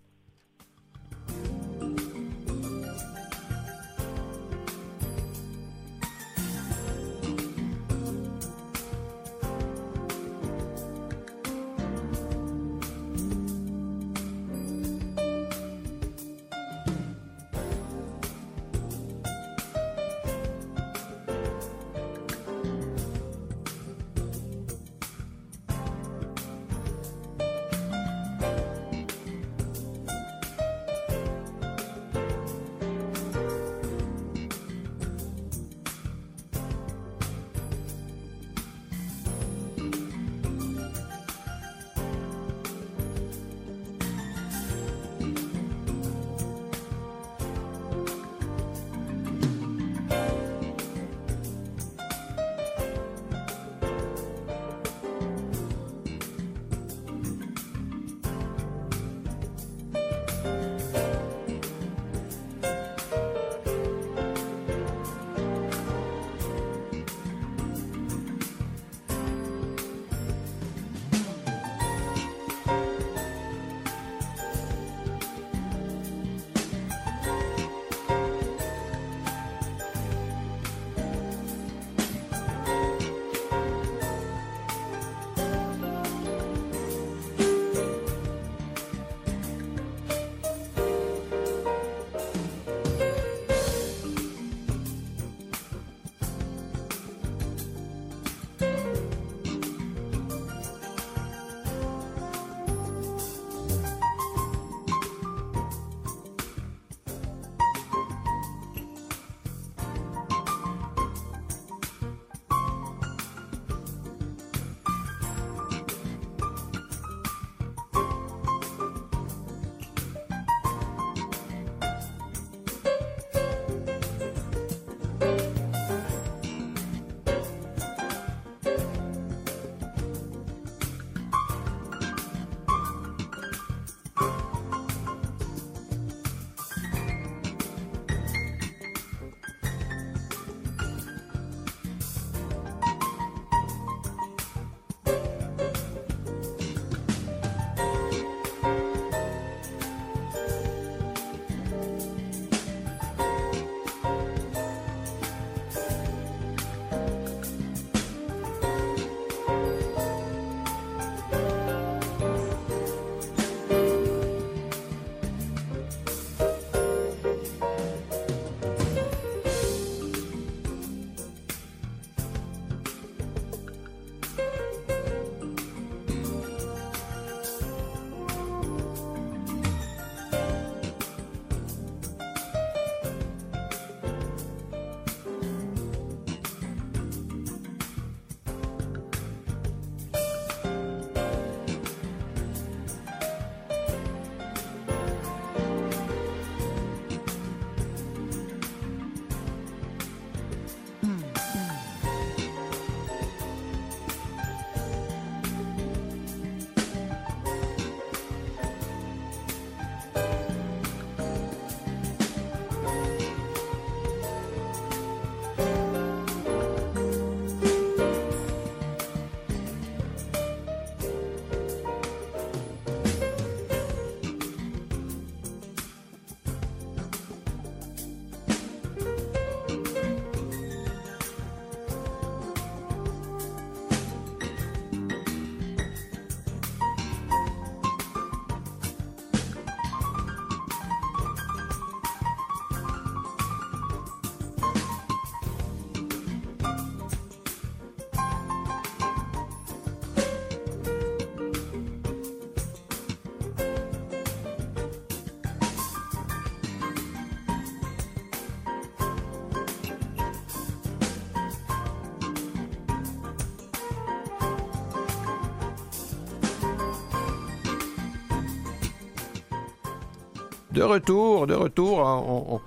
De retour, de retour, on,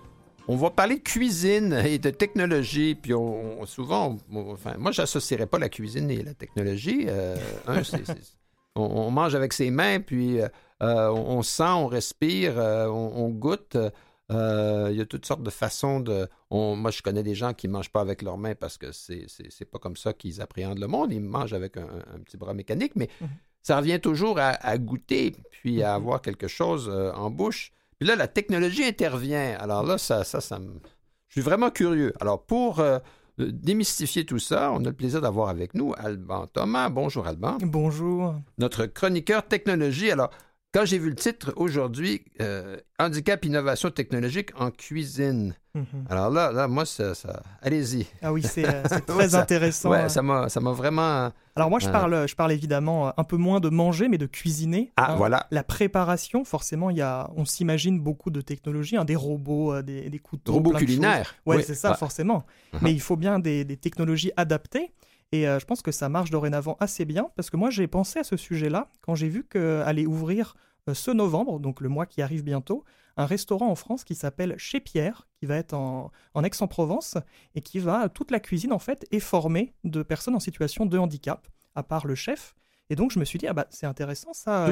on, va parler de cuisine et de technologie. Puis on, souvent, enfin, moi, j'associerais pas la cuisine et la technologie. Euh, on, mange avec ses mains, puis euh, on, sent, on respire, on, goûte. Il y a toutes sortes de façons de. moi, je connais des gens qui ne mangent pas avec leurs mains parce que c'est, c'est, pas comme ça qu'ils appréhendent le monde. Ils mangent avec un, petit bras mécanique, mais mhm. ça revient toujours à, goûter, puis à mhm. avoir quelque chose en bouche. Puis là, la technologie intervient. Alors là, ça, ça, ça me... Je suis vraiment curieux. Alors, pour euh, démystifier tout ça, on a le plaisir d'avoir avec nous Alban Thomas. Bonjour, Alban. Bonjour. Notre chroniqueur technologie. Alors, quand j'ai vu le titre aujourd'hui, euh, Handicap, innovation technologique en cuisine. Mhm. Alors là, là, moi, ça, allez-y. Ah oui, c'est euh, très intéressant. Ouais, ça m'a, ça m'a vraiment. Alors moi, je euh, parle, je parle évidemment un peu moins de manger, mais de cuisiner. Ah, hein. voilà. La préparation, forcément, il y a, on s'imagine beaucoup de technologies, hein, des robots, des, des couteaux. Robots culinaires. Ouais, c'est ça, forcément. Uh-huh. Mais il faut bien des, des technologies adaptées. Et je pense que ça marche dorénavant assez bien parce que moi j'ai pensé à ce sujet-là quand j'ai vu qu'allait ouvrir euh, ce novembre, donc le mois qui arrive bientôt, un restaurant en France qui s'appelle Chez Pierre, qui va être en, Aix-en-Provence et qui va, toute la cuisine en fait, est formée de personnes en situation de handicap, à part le chef. Et donc je me suis dit, ah bah c'est intéressant ça.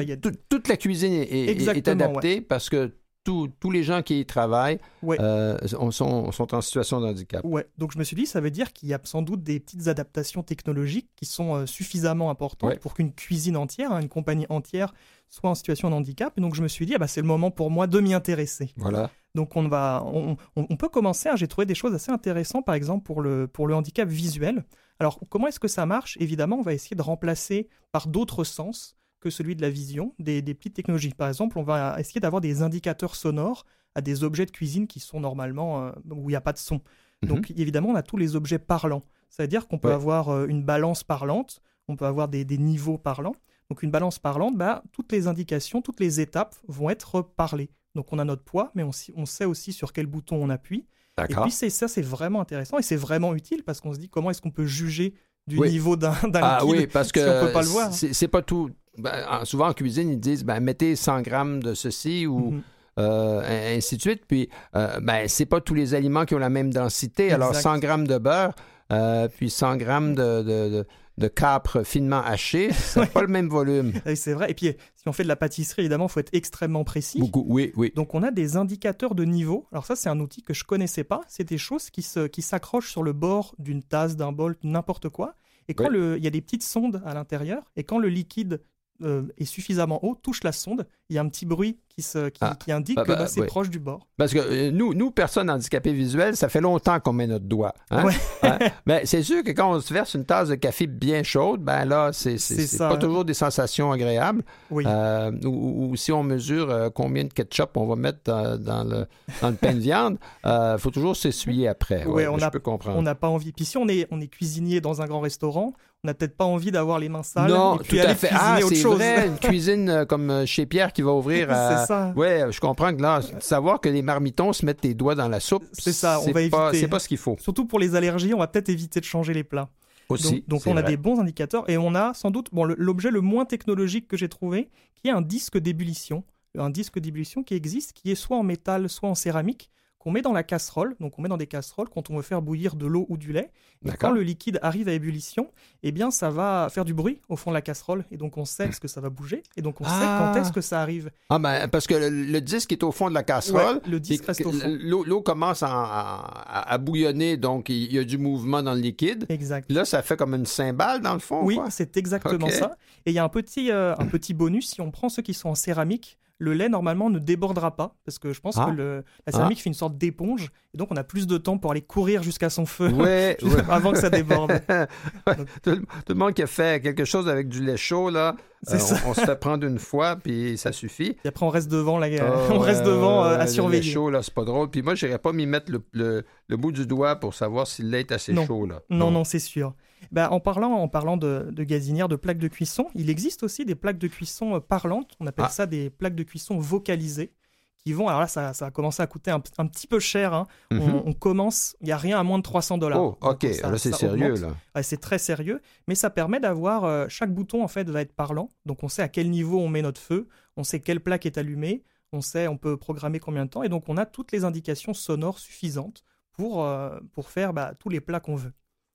toute la cuisine est, adaptée parce que tous les gens qui y travaillent euh, sont, en situation de handicap. Ouais, donc je me suis dit, ça veut dire qu'il y a sans doute des petites adaptations technologiques qui sont euh, suffisamment importantes pour qu'une cuisine entière, hein, une compagnie entière, soit en situation de handicap. Et donc je me suis dit, ah bah, c'est le moment pour moi de m'y intéresser. Voilà. Donc on, va, on, peut commencer. Hein. J'ai trouvé des choses assez intéressantes, par exemple pour le, pour le handicap visuel. Alors comment est-ce que ça marche? Évidemment, on va essayer de remplacer par d'autres sens que celui de la vision des, petites technologies. Par exemple, on va essayer d'avoir des indicateurs sonores à des objets de cuisine qui sont normalement euh, où il n'y a pas de son. Mhm. Donc évidemment, on a tous les objets parlants. C'est-à-dire qu'on peut avoir euh, une balance parlante, on peut avoir des, niveaux parlants. Donc une balance parlante, bah, toutes les indications, toutes les étapes vont être parlées. Donc on a notre poids, mais on, on sait aussi sur quel bouton on appuie. Et puis ça, c'est vraiment intéressant et c'est vraiment utile parce qu'on se dit comment est-ce qu'on peut juger du niveau d'un ah, oui, parce que si on peut pas le voir. C'est pas tout. Ben, souvent en cuisine, ils disent ben, mettez 100 grammes de ceci ou. Mhm. Euh, ainsi de suite. Puis, euh, ben, c'est pas tous les aliments qui ont la même densité. Alors, 100 grammes de beurre, euh, puis 100 grammes de, de, de, capre finement haché, c'est pas le même volume. c'est vrai. Et puis, si on fait de la pâtisserie, évidemment, il faut être extrêmement précis. Beaucoup, oui, oui. Donc, on a des indicateurs de niveau. Alors, ça, c'est un outil que je connaissais pas. C'est des choses qui s'accrochent qui sur le bord d'une tasse, d'un bol, n'importe quoi. Et quand le, il y a des petites sondes à l'intérieur, et quand le liquide euh, est suffisamment haut, touche la sonde, il y a un petit bruit qui, se, qui, ah, indique bah, que bah, bah, c'est proche du bord. Parce que euh, nous, nous, personnes handicapées visuelles, ça fait longtemps qu'on met notre doigt. Hein? hein? Mais c'est sûr que quand on se verse une tasse de café bien chaude, ben là, c'est pas toujours des sensations agréables. Euh, ou, si on mesure combien de ketchup on va mettre dans, le, dans le pain de viande, il faut toujours s'essuyer après. Oui, on a, peux comprendre. On n'a pas envie. Puis si on est, on est cuisinier dans un grand restaurant, n'a peut-être pas envie d'avoir les mains sales. Non, et puis tout à fait. Ah, c'est vrai, une cuisine euh, comme euh, chez Pierre qui va ouvrir. c'est ça. Ouais, je comprends que là, savoir que les marmitons se mettent les doigts dans la soupe. C'est ça, on va éviter. C'est pas ce qu'il faut. Surtout pour les allergies, on va peut-être éviter de changer les plats. Aussi. Donc, on a des bons indicateurs et on a sans doute bon, l'objet le moins technologique que j'ai trouvé, qui est un disque d'ébullition. Un disque d'ébullition qui existe, qui est soit en métal, soit en céramique on met dans la casserole. Donc on met dans des casseroles quand on veut faire bouillir de l'eau ou du lait. Et quand le liquide arrive à ébullition, eh bien ça va faire du bruit au fond de la casserole. Et donc on sait ce que ça va bouger. Et donc on sait quand ah. est-ce que ça arrive. Ah ben parce que le, disque est au fond de la casserole. le disque reste au fond. L'eau commence à, bouillonner, donc il y a du mouvement dans le liquide. Exact. Là ça fait comme une cymbale dans le fond. Oui, c'est exactement ça. Et il y a un petit, euh, un petit bonus si on prend ceux qui sont en céramique le lait normalement ne débordera pas parce que je pense que ah. le, la céramique ah. fait une sorte d'éponge et donc on a plus de temps pour aller courir jusqu'à son feu avant que ça déborde. tout, le monde qui a fait quelque chose avec du lait chaud là, euh, on, se fait prendre une fois puis ça suffit. Et après on reste devant la, oh, on reste devant euh, à surveiller. Le lait chaud là, c'est pas drôle. Puis moi j'irais pas m'y mettre le, bout du doigt pour savoir si le lait est assez chaud là. Non non, c'est sûr. Ben, en parlant, en parlant de, de gazinières, de plaques de cuisson, il existe aussi des plaques de cuisson euh, parlantes. On appelle ah. ça des plaques de cuisson vocalisées. Qui vont, alors là, ça, ça a commencé à coûter un, petit peu cher. Hein. Mhm. on, commence, il n'y a rien à moins de 300 dollars. Oh, ok, là c'est sérieux. Là. c'est très sérieux, mais ça permet d'avoir, euh, chaque bouton en fait va être parlant. Donc on sait à quel niveau on met notre feu, on sait quelle plaque est allumée, on sait, on peut programmer combien de temps, et donc on a toutes les indications sonores suffisantes pour, euh, pour faire bah, tous les plats qu'on veut.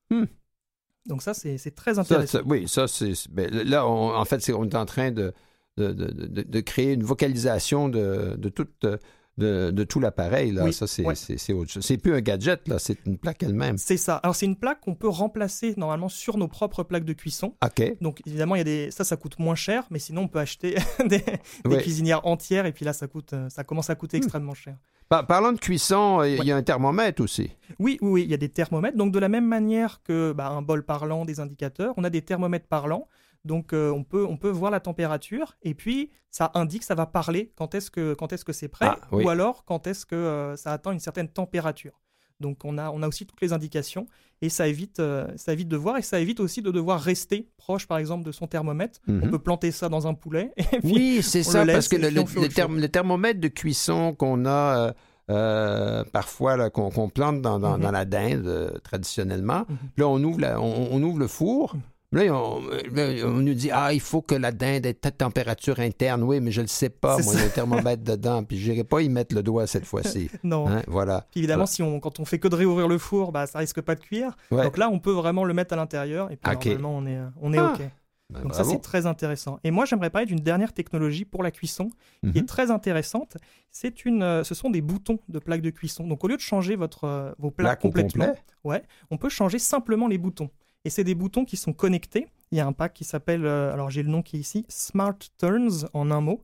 Hmm. Donc ça, c'est très intéressant. Ça, ça- oui, ça, c'est. ben, là, on- en fait, c'est- on est en train de, de, de- de- de créer une vocalisation de, de, toute, de, de tout l'appareil. Là. Oui, ça, c'est ouais. c'est- c'est autre chose. C'est plus un gadget, là, c'est une plaque elle-même. C'est ça. Alors c'est une plaque qu'on peut remplacer normalement sur nos propres plaques de cuisson. OK. Donc évidemment, il y a des ça, ça coûte moins cher, mais sinon on peut acheter des, cuisinières entières et puis là, ça coûte, euh, ça commence à coûter Hmm. extrêmement cher. Par- parlant de cuisson, il y a- Ouais. il y a un thermomètre aussi. Oui, oui, oui, il y a des thermomètres. Donc de la même manière que bah, un bol parlant, des indicateurs, on a des thermomètres parlants. Donc euh, on peut on peut voir la température et puis ça indique ça va parler quand est-ce que quand est-ce que c'est prêt Ah, oui. ou alors quand est-ce que euh, ça atteint une certaine température. Donc on a on a aussi toutes les indications et ça évite euh, ça évite de voir et ça évite aussi de devoir rester proche par exemple de son thermomètre. On Mhm. peut planter ça dans un poulet et puis Oui, c'est ça, le parce que le, therm- le thermomètre de cuisson qu'on a euh, parfois, qu'on plante dans, dans- Mhm. dans la dinde euh, traditionnellement, Mhm. là, on ouvre, la- on, on ouvre le four. Mhm. Là on, là, on nous dit Ah, il faut que la dinde ait telle température interne. Oui, mais je ne le sais pas. Moi, il y a un thermomètre dedans, puis je n'irai pas y mettre le doigt cette fois-ci. non. Hein, voilà. Puis évidemment, Voilà. si on, quand on fait que de réouvrir le four, bah, ça risque pas de cuire. Ouais. Donc là, on peut vraiment le mettre à l'intérieur et puis Ok. normalement, on est, on est Ah, OK. Ben, Donc ça, c'est très intéressant. Et moi, j'aimerais parler d'une dernière technologie pour la cuisson qui Mhm. est très intéressante. C'est une, euh, ce sont des boutons de plaques de cuisson. Donc au lieu de changer votre, euh, vos plaques Plaque complètement, complet? ouais, on peut changer simplement les boutons. Et c'est des boutons qui sont connectés. Il y a un pack qui s'appelle, euh, alors j'ai le nom qui est ici, Smart Turns en un mot,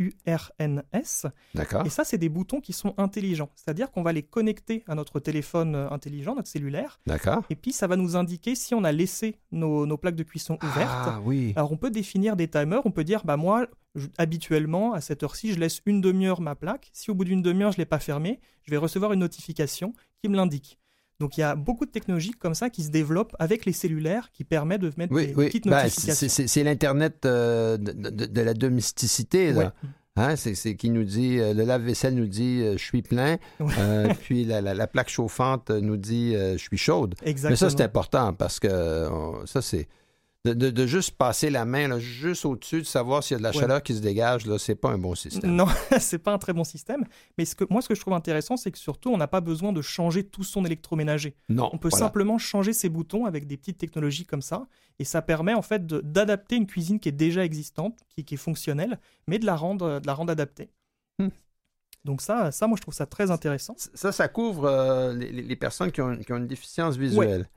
S-M-A-R-T-U-R-N-S. D'accord. Et ça, c'est des boutons qui sont intelligents. C'est-à-dire qu'on va les connecter à notre téléphone euh, intelligent, notre cellulaire, D'accord. et puis ça va nous indiquer si on a laissé nos, nos plaques de cuisson ouvertes. Ah, oui. Alors on peut définir des timers, on peut dire, bah moi, je- habituellement, à cette heure-ci, je laisse une demi-heure ma plaque. Si au bout d'une demi-heure, je ne l'ai pas fermée, je vais recevoir une notification qui me l'indique. Donc il y a beaucoup de technologies comme ça qui se développent avec les cellulaires qui permettent de mettre Oui, des oui. petites Ben, notifications. c'est- c'est c'est l'Internet euh, de, de- de la domesticité. Là. Ouais. Hein, c'est c'est qui nous dit, euh, le lave-vaisselle nous dit euh, je suis plein. Euh, puis la, la- la plaque chauffante nous dit je suis chaude. Exactement. Mais ça, c'est important parce que on- ça, c'est. De, de- de juste passer la main là, juste au-dessus, de savoir s'il y a de la Ouais. chaleur qui se dégage, là, c'est pas un bon système. Non, c'est pas un très bon système. Mais ce que, moi, ce que je trouve intéressant, c'est que surtout, on n'a pas besoin de changer tout son électroménager. Non. On peut voilà. simplement changer ses boutons avec des petites technologies comme ça. Et ça permet en fait d'adapter une cuisine qui est déjà existante, qui, qui est fonctionnelle, mais de la rendre, de la rendre adaptée. Hmm. Donc ça, ça, moi, je trouve ça très intéressant. Ça, ça couvre euh, les, personnes qui ont, qui ont une déficience visuelle.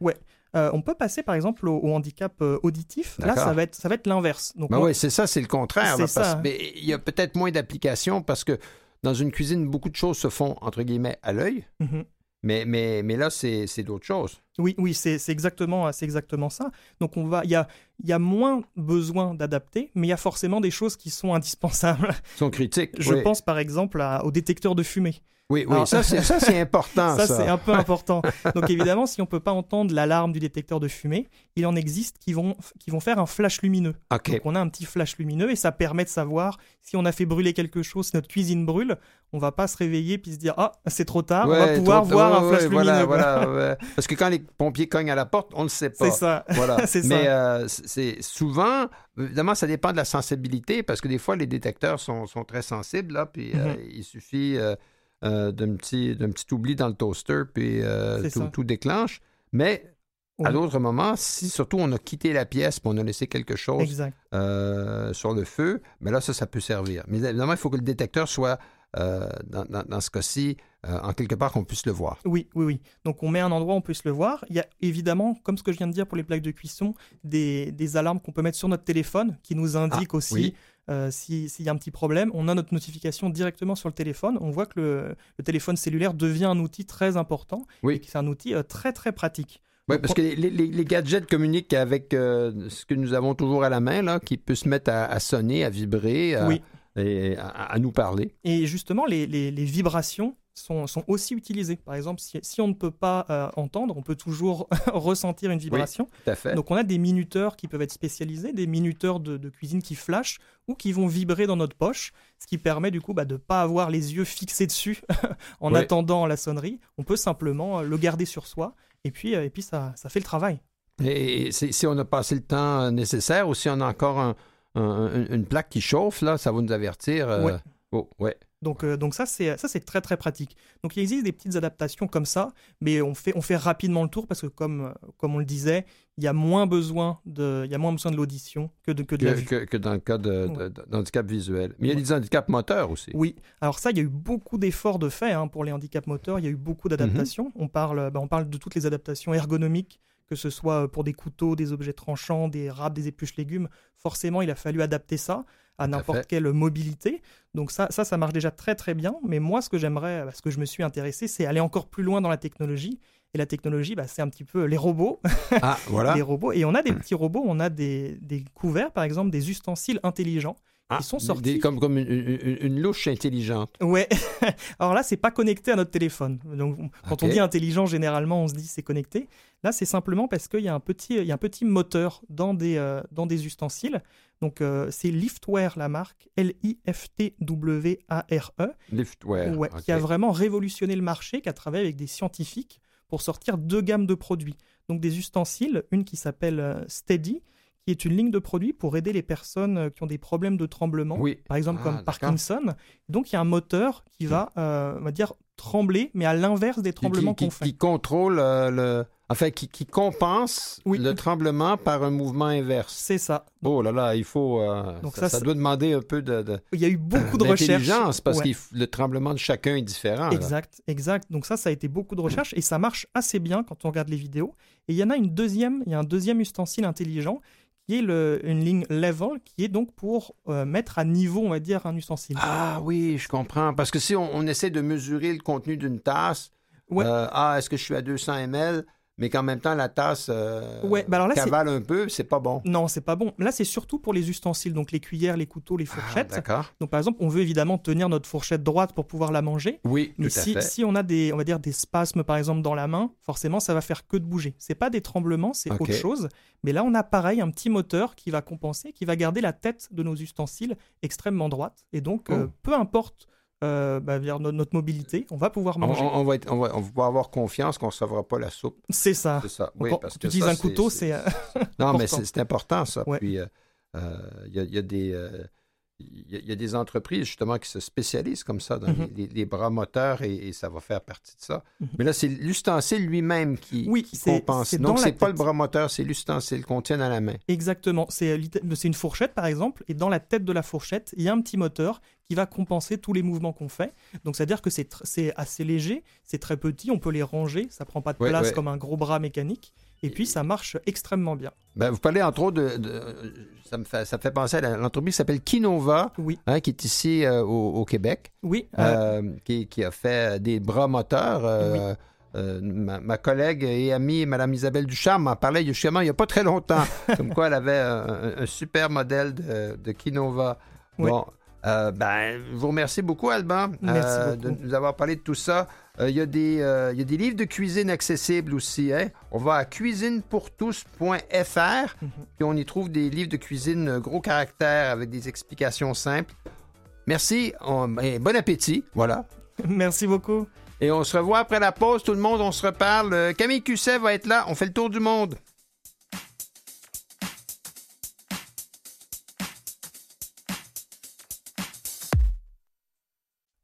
Euh, on peut passer par exemple au, au handicap euh, auditif. Là, ça va être, ça va être l'inverse. Donc Ben on- oui, c'est ça, c'est le contraire. Là, parce- mais il y a peut-être moins d'applications parce que dans une cuisine, beaucoup de choses se font, entre guillemets, à l'œil. Mhm. Mais, mais, mais là, c'est c'est d'autres choses. Oui, oui, c'est c'est exactement, c'est exactement ça. Donc on va, il y a, y a moins besoin d'adapter, mais il y a forcément des choses qui sont indispensables. Ils sont critiques. Je oui. pense par exemple à- au détecteur de fumée. Oui, oui, Alors- ça, c'est ça, c'est important. ça, Ça, c'est un peu important. Donc évidemment, si on peut pas entendre l'alarme du détecteur de fumée, il en existe qui vont, qui vont faire un flash lumineux. Donc on a un petit flash lumineux et ça permet de savoir si on a fait brûler quelque chose, si notre cuisine brûle, on va pas se réveiller puis se dire ah c'est trop tard, on va pouvoir trop- voir ouais, un flash ouais, lumineux. Voilà, voilà, ouais. Parce que quand les pompiers cognent à la porte, on ne le sait pas. C'est ça. Voilà. C'est ça. Mais euh, c'est souvent, évidemment, ça dépend de la sensibilité parce que des fois, les détecteurs sont, sont très sensibles, là, puis euh, Mhm. il suffit euh, euh, d'un petit, petit oubli dans le toaster, puis euh, tout, déclenche. Mais à d'autres moments, si surtout on a quitté la pièce, puis on a laissé quelque chose euh, sur le feu, mais là, ça, ça peut servir. Mais évidemment, il faut que le détecteur soit, dans, dans- dans ce cas-ci, en quelque part qu'on puisse le voir. Oui, oui, oui. Donc on met un endroit où on peut se le voir. Il y a évidemment, comme ce que je viens de dire pour les plaques de cuisson, des, des alarmes qu'on peut mettre sur notre téléphone qui nous indiquent aussi Ah, oui. Euh, si- s'il y a un petit problème. On a notre notification directement sur le téléphone. On voit que le, le téléphone cellulaire devient un outil très important Oui. et c'est un outil euh, très très pratique. Oui, parce que les, les- les gadgets communiquent avec euh, ce que nous avons toujours à la main, là, qui peut se mettre à, à sonner, à vibrer, à, Oui. et à, à nous parler. Et justement, les vibrations sont, sont aussi utilisées. Par exemple, si, si on ne peut pas euh, entendre, on peut toujours ressentir une vibration. Tout à fait. Donc on a des minuteurs qui peuvent être spécialisés, des minuteurs de, de cuisine qui flashent ou qui vont vibrer dans notre poche, ce qui permet du coup bah, de ne pas avoir les yeux fixés dessus en Oui. attendant la sonnerie. On peut simplement euh, le garder sur soi et puis, euh, et puis ça, ça fait le travail. Et si on a passé le temps nécessaire ou si on a encore un, une plaque qui chauffe, là, ça va nous avertir. Ouais. Oh, ouais. Donc, euh, donc ça, c'est ça, c'est très très pratique. Donc il existe des petites adaptations comme ça, mais on fait, on fait rapidement le tour parce que comme, euh, comme on le disait, il y a moins besoin de, il y a moins besoin de l'audition que de, que de la vue. Que, que, dans le cas d'handicap visuel. Mais il y a des handicaps moteurs aussi. Oui. Alors ça, il y a eu beaucoup d'efforts de fait hein, pour les handicaps moteurs. Il y a eu beaucoup d'adaptations. Mhm. On parle, bah, on parle de toutes les adaptations ergonomiques que ce soit pour des couteaux, des objets tranchants, des râpes, des épluches légumes. Forcément, il a fallu adapter ça à n'importe quelle mobilité. Donc ça, ça, ça marche déjà très très bien. Mais moi, ce que j'aimerais, ce que je me suis intéressé, c'est aller encore plus loin dans la technologie. Et la technologie, bah, c'est un petit peu les robots. Ah, voilà. les robots. Et on a des petits robots, on a des, des couverts, par exemple, des ustensiles intelligents. Ah, qui sont sortis. Des, comme comme une, une, une, louche intelligente. Ouais. Alors là, c'est pas connecté à notre téléphone. Donc, quand Okay. on dit intelligent, généralement, on se dit c'est connecté. Là, c'est simplement parce qu'il y a un petit, il y a un petit moteur dans des, euh, dans des ustensiles. Donc, euh, c'est Liftware, la marque, L-I-F-T-W-A-R-E, Liftware. Ouais, qui a vraiment révolutionné le marché, qui a travaillé avec des scientifiques pour sortir deux gammes de produits. Donc, des ustensiles, une qui s'appelle euh, Steady, qui est une ligne de produits pour aider les personnes euh, qui ont des problèmes de tremblement, Oui. par exemple Ah, comme d'accord. Parkinson. Donc il y a un moteur qui va, euh, on va dire, trembler, mais à l'inverse des tremblements qu'on fait. qui contrôle euh, le. Enfin, qui, qui compense Oui. le tremblement par un mouvement inverse. C'est ça. Oh là là, il faut. euh, Donc ça, ça, doit demander un peu de. de Il y a eu beaucoup de recherches. parce Ouais. que le tremblement de chacun est différent. là. Exact, exact. Donc ça, ça a été beaucoup de recherches et ça marche assez bien quand on regarde les vidéos. Et il y en a une deuxième, il y a un deuxième ustensile intelligent qui est le- une ligne level, qui est donc pour euh, mettre à niveau, on va dire, un ustensile. Ah oui, je comprends. Parce que si on, on essaie de mesurer le contenu d'une tasse, Ouais. euh, ah, est-ce que je suis à 200 ml, mais qu'en même temps la tasse euh, Ouais, bah alors là, c'est- cavale un peu, c'est pas bon. Non, c'est pas bon. Là, c'est surtout pour les ustensiles, donc les cuillères, les couteaux, les Ah, fourchettes. D'accord. donc par exemple, on veut évidemment tenir notre fourchette droite pour pouvoir la manger. Oui, Mais tout à si, fait. si on a des, on va dire des spasmes par exemple dans la main, forcément ça va faire que de bouger. C'est pas des tremblements, c'est autre chose. Mais là on a pareil un petit moteur qui va compenser, qui va garder la tête de nos ustensiles extrêmement droite. Et donc euh, Oh. peu importe euh, bah, no- notre mobilité, on va pouvoir manger. on- on va être- on va- on va avoir confiance qu'on ne sauvera pas la soupe. C'est ça. C'est ça. Oui, parce tu que ça, un couteau, c'est euh, Non, mais important. c'est important, ça. Ouais. Puis, euh, euh, y, il y a des. Il y a- il y a des entreprises justement qui se spécialisent comme ça dans Mhm. les, les- les bras moteurs et, et ça va faire partie de ça. Mhm. Mais là, c'est l'ustensile lui-même qui, Oui, qui compense. dans la c'est pas le bras moteur, c'est l'ustensile qu'on tient dans la main. Exactement. C'est euh, c'est une fourchette, par exemple, et dans la tête de la fourchette, il y a un petit moteur qui va compenser tous les mouvements qu'on fait. Donc, c'est-à-dire que c'est assez léger, c'est très petit, on peut les ranger, ça prend pas de Ouais, place ouais. comme un gros bras mécanique, et puis ça marche extrêmement bien. Ben, vous parlez entre autres de. de- ça, me fait, ça me fait penser à l'entreprise qui s'appelle Kinova, Oui, hein, qui est ici euh, au, au Québec. oui. euh, euh, qui, qui a fait des bras moteurs. euh, ma, ma collègue et amie, Mme Isabelle Ducharme, m'en parlait justement il n'y a pas très longtemps, comme quoi elle avait un, un super modèle de, de Kinova. Oui. Bon, euh, ben, je vous remercie beaucoup, Alban, Merci euh, beaucoup. de nous avoir parlé de tout ça. Euh, Il y, a des, euh, il y a des livres de cuisine accessibles aussi. Hein? On va à cuisinepourtous.fr Mhm. et on y trouve des livres de cuisine gros caractères avec des explications simples. Merci on- et bon appétit. Voilà. Merci beaucoup. Et on se revoit après la pause. Tout le monde, on se reparle. Camille Cusset va être là. On fait le tour du monde.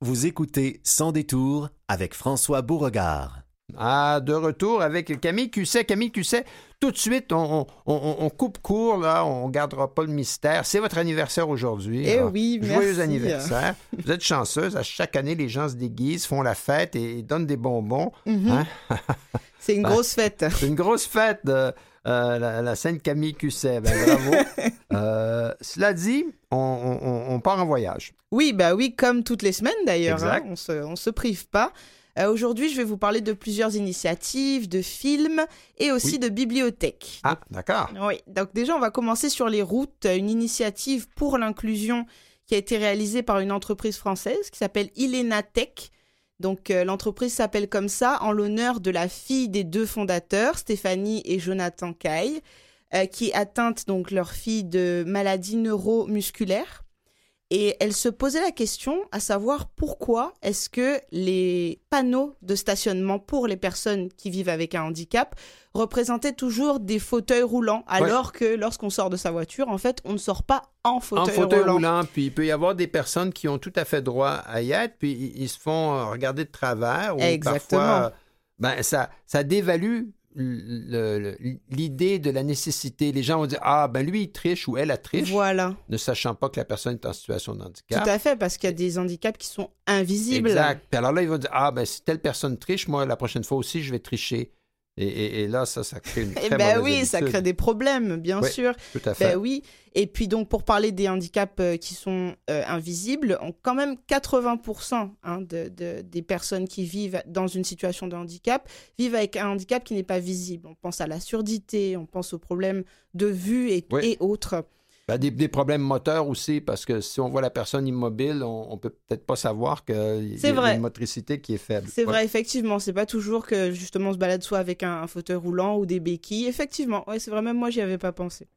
Vous écoutez Sans détour avec François Beauregard. Ah, de retour avec Camille Cusset. Camille Cusset, tout de suite, on, on- on- on coupe court, là. On gardera pas le mystère. C'est votre anniversaire aujourd'hui. Eh Alors, oui, Joyeux merci. anniversaire. Vous êtes chanceuse. À chaque année, les gens se déguisent, font la fête et donnent des bonbons. Mhm. Hein? C'est une grosse fête. C'est une grosse fête de euh, la, la Sainte Camille Cusset. Ben, bravo. Euh, cela dit, on, on- on part en voyage. Oui, bah oui, comme toutes les semaines d'ailleurs. Hein, on se, on se prive pas. Euh, Aujourd'hui, je vais vous parler de plusieurs initiatives, de films et aussi Oui. de bibliothèques. Ah, d'accord. Oui, donc déjà, on va commencer sur les routes. Une initiative pour l'inclusion qui a été réalisée par une entreprise française qui s'appelle Ilena Tech. Donc, euh, l'entreprise s'appelle comme ça en l'honneur de la fille des deux fondateurs, Stéphanie et Jonathan Caille, euh, qui est atteinte, donc, leur fille de maladies neuromusculaires. Et elle se posait la question à savoir pourquoi est-ce que les panneaux de stationnement pour les personnes qui vivent avec un handicap représentaient toujours des fauteuils roulants, alors que lorsqu'on sort de sa voiture, en fait, on ne sort pas en fauteuil, en fauteuil roulant. Puis il peut y avoir des personnes qui ont tout à fait droit à y être, puis ils se font euh, regarder de travers. Ou Exactement. Parfois, ben, ça, ça dévalue l'idée de la nécessité. Les gens vont dire Ah, ben lui, il triche ou elle a triche. Voilà. Ne sachant pas que la personne est en situation de handicap. Tout à fait, parce qu'il y a des handicaps qui sont invisibles. Exact. Puis alors là, ils vont dire Ah, ben si telle personne triche, moi, la prochaine fois aussi, je vais tricher. Et, là, ça, ça crée une très eh ben oui, ça crée des problèmes, bien sûr. Tout à fait. Ben oui. Et puis donc, pour parler des handicaps euh, qui sont euh, invisibles, quand même 80% hein, de, des personnes qui vivent dans une situation de handicap vivent avec un handicap qui n'est pas visible. On pense à la surdité, on pense aux problèmes de vue et, et autres. Ben, des, problèmes moteurs aussi, parce que si on voit la personne immobile, on, ne peut peut-être pas savoir qu'il y a une motricité qui est faible. C'est vrai, effectivement. C'est pas toujours que justement on se balade soit avec un, fauteuil roulant ou des béquilles. Effectivement, ouais, c'est vrai, même moi j'y avais pas pensé.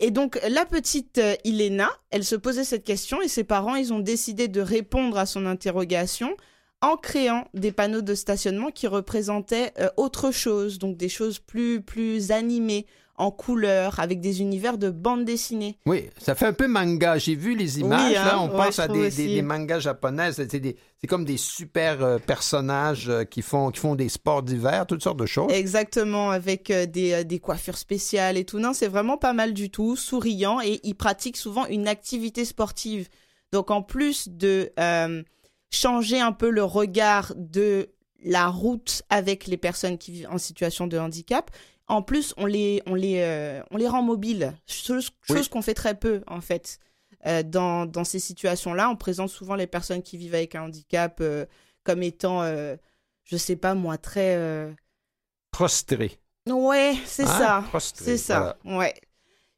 Et donc la petite euh, Ilena, elle se posait cette question et ses parents, ils ont décidé de répondre à son interrogation en créant des panneaux de stationnement qui représentaient euh, autre chose, donc des choses plus plus animées en couleur, avec des univers de bande dessinée. Oui, ça fait un peu manga. J'ai vu les images, là, hein. on pense à des, mangas japonais. C'est comme des super euh, personnages euh, qui, font, qui font des sports d'hiver, toutes sortes de choses. Exactement, avec euh, des, des, coiffures spéciales et tout. Non, c'est vraiment pas mal du tout, souriant, et ils pratiquent souvent une activité sportive. Donc en plus de changer un peu le regard de la route avec les personnes qui vivent en situation de handicap, en plus, on les, on les, euh, on les rend mobiles, chose, qu'on fait très peu en fait. Euh, dans, dans, ces situations-là, on présente souvent les personnes qui vivent avec un handicap euh, comme étant, je sais pas moi, très... Prostrées. Ouais, c'est hein? ça. C'est ça, ouais.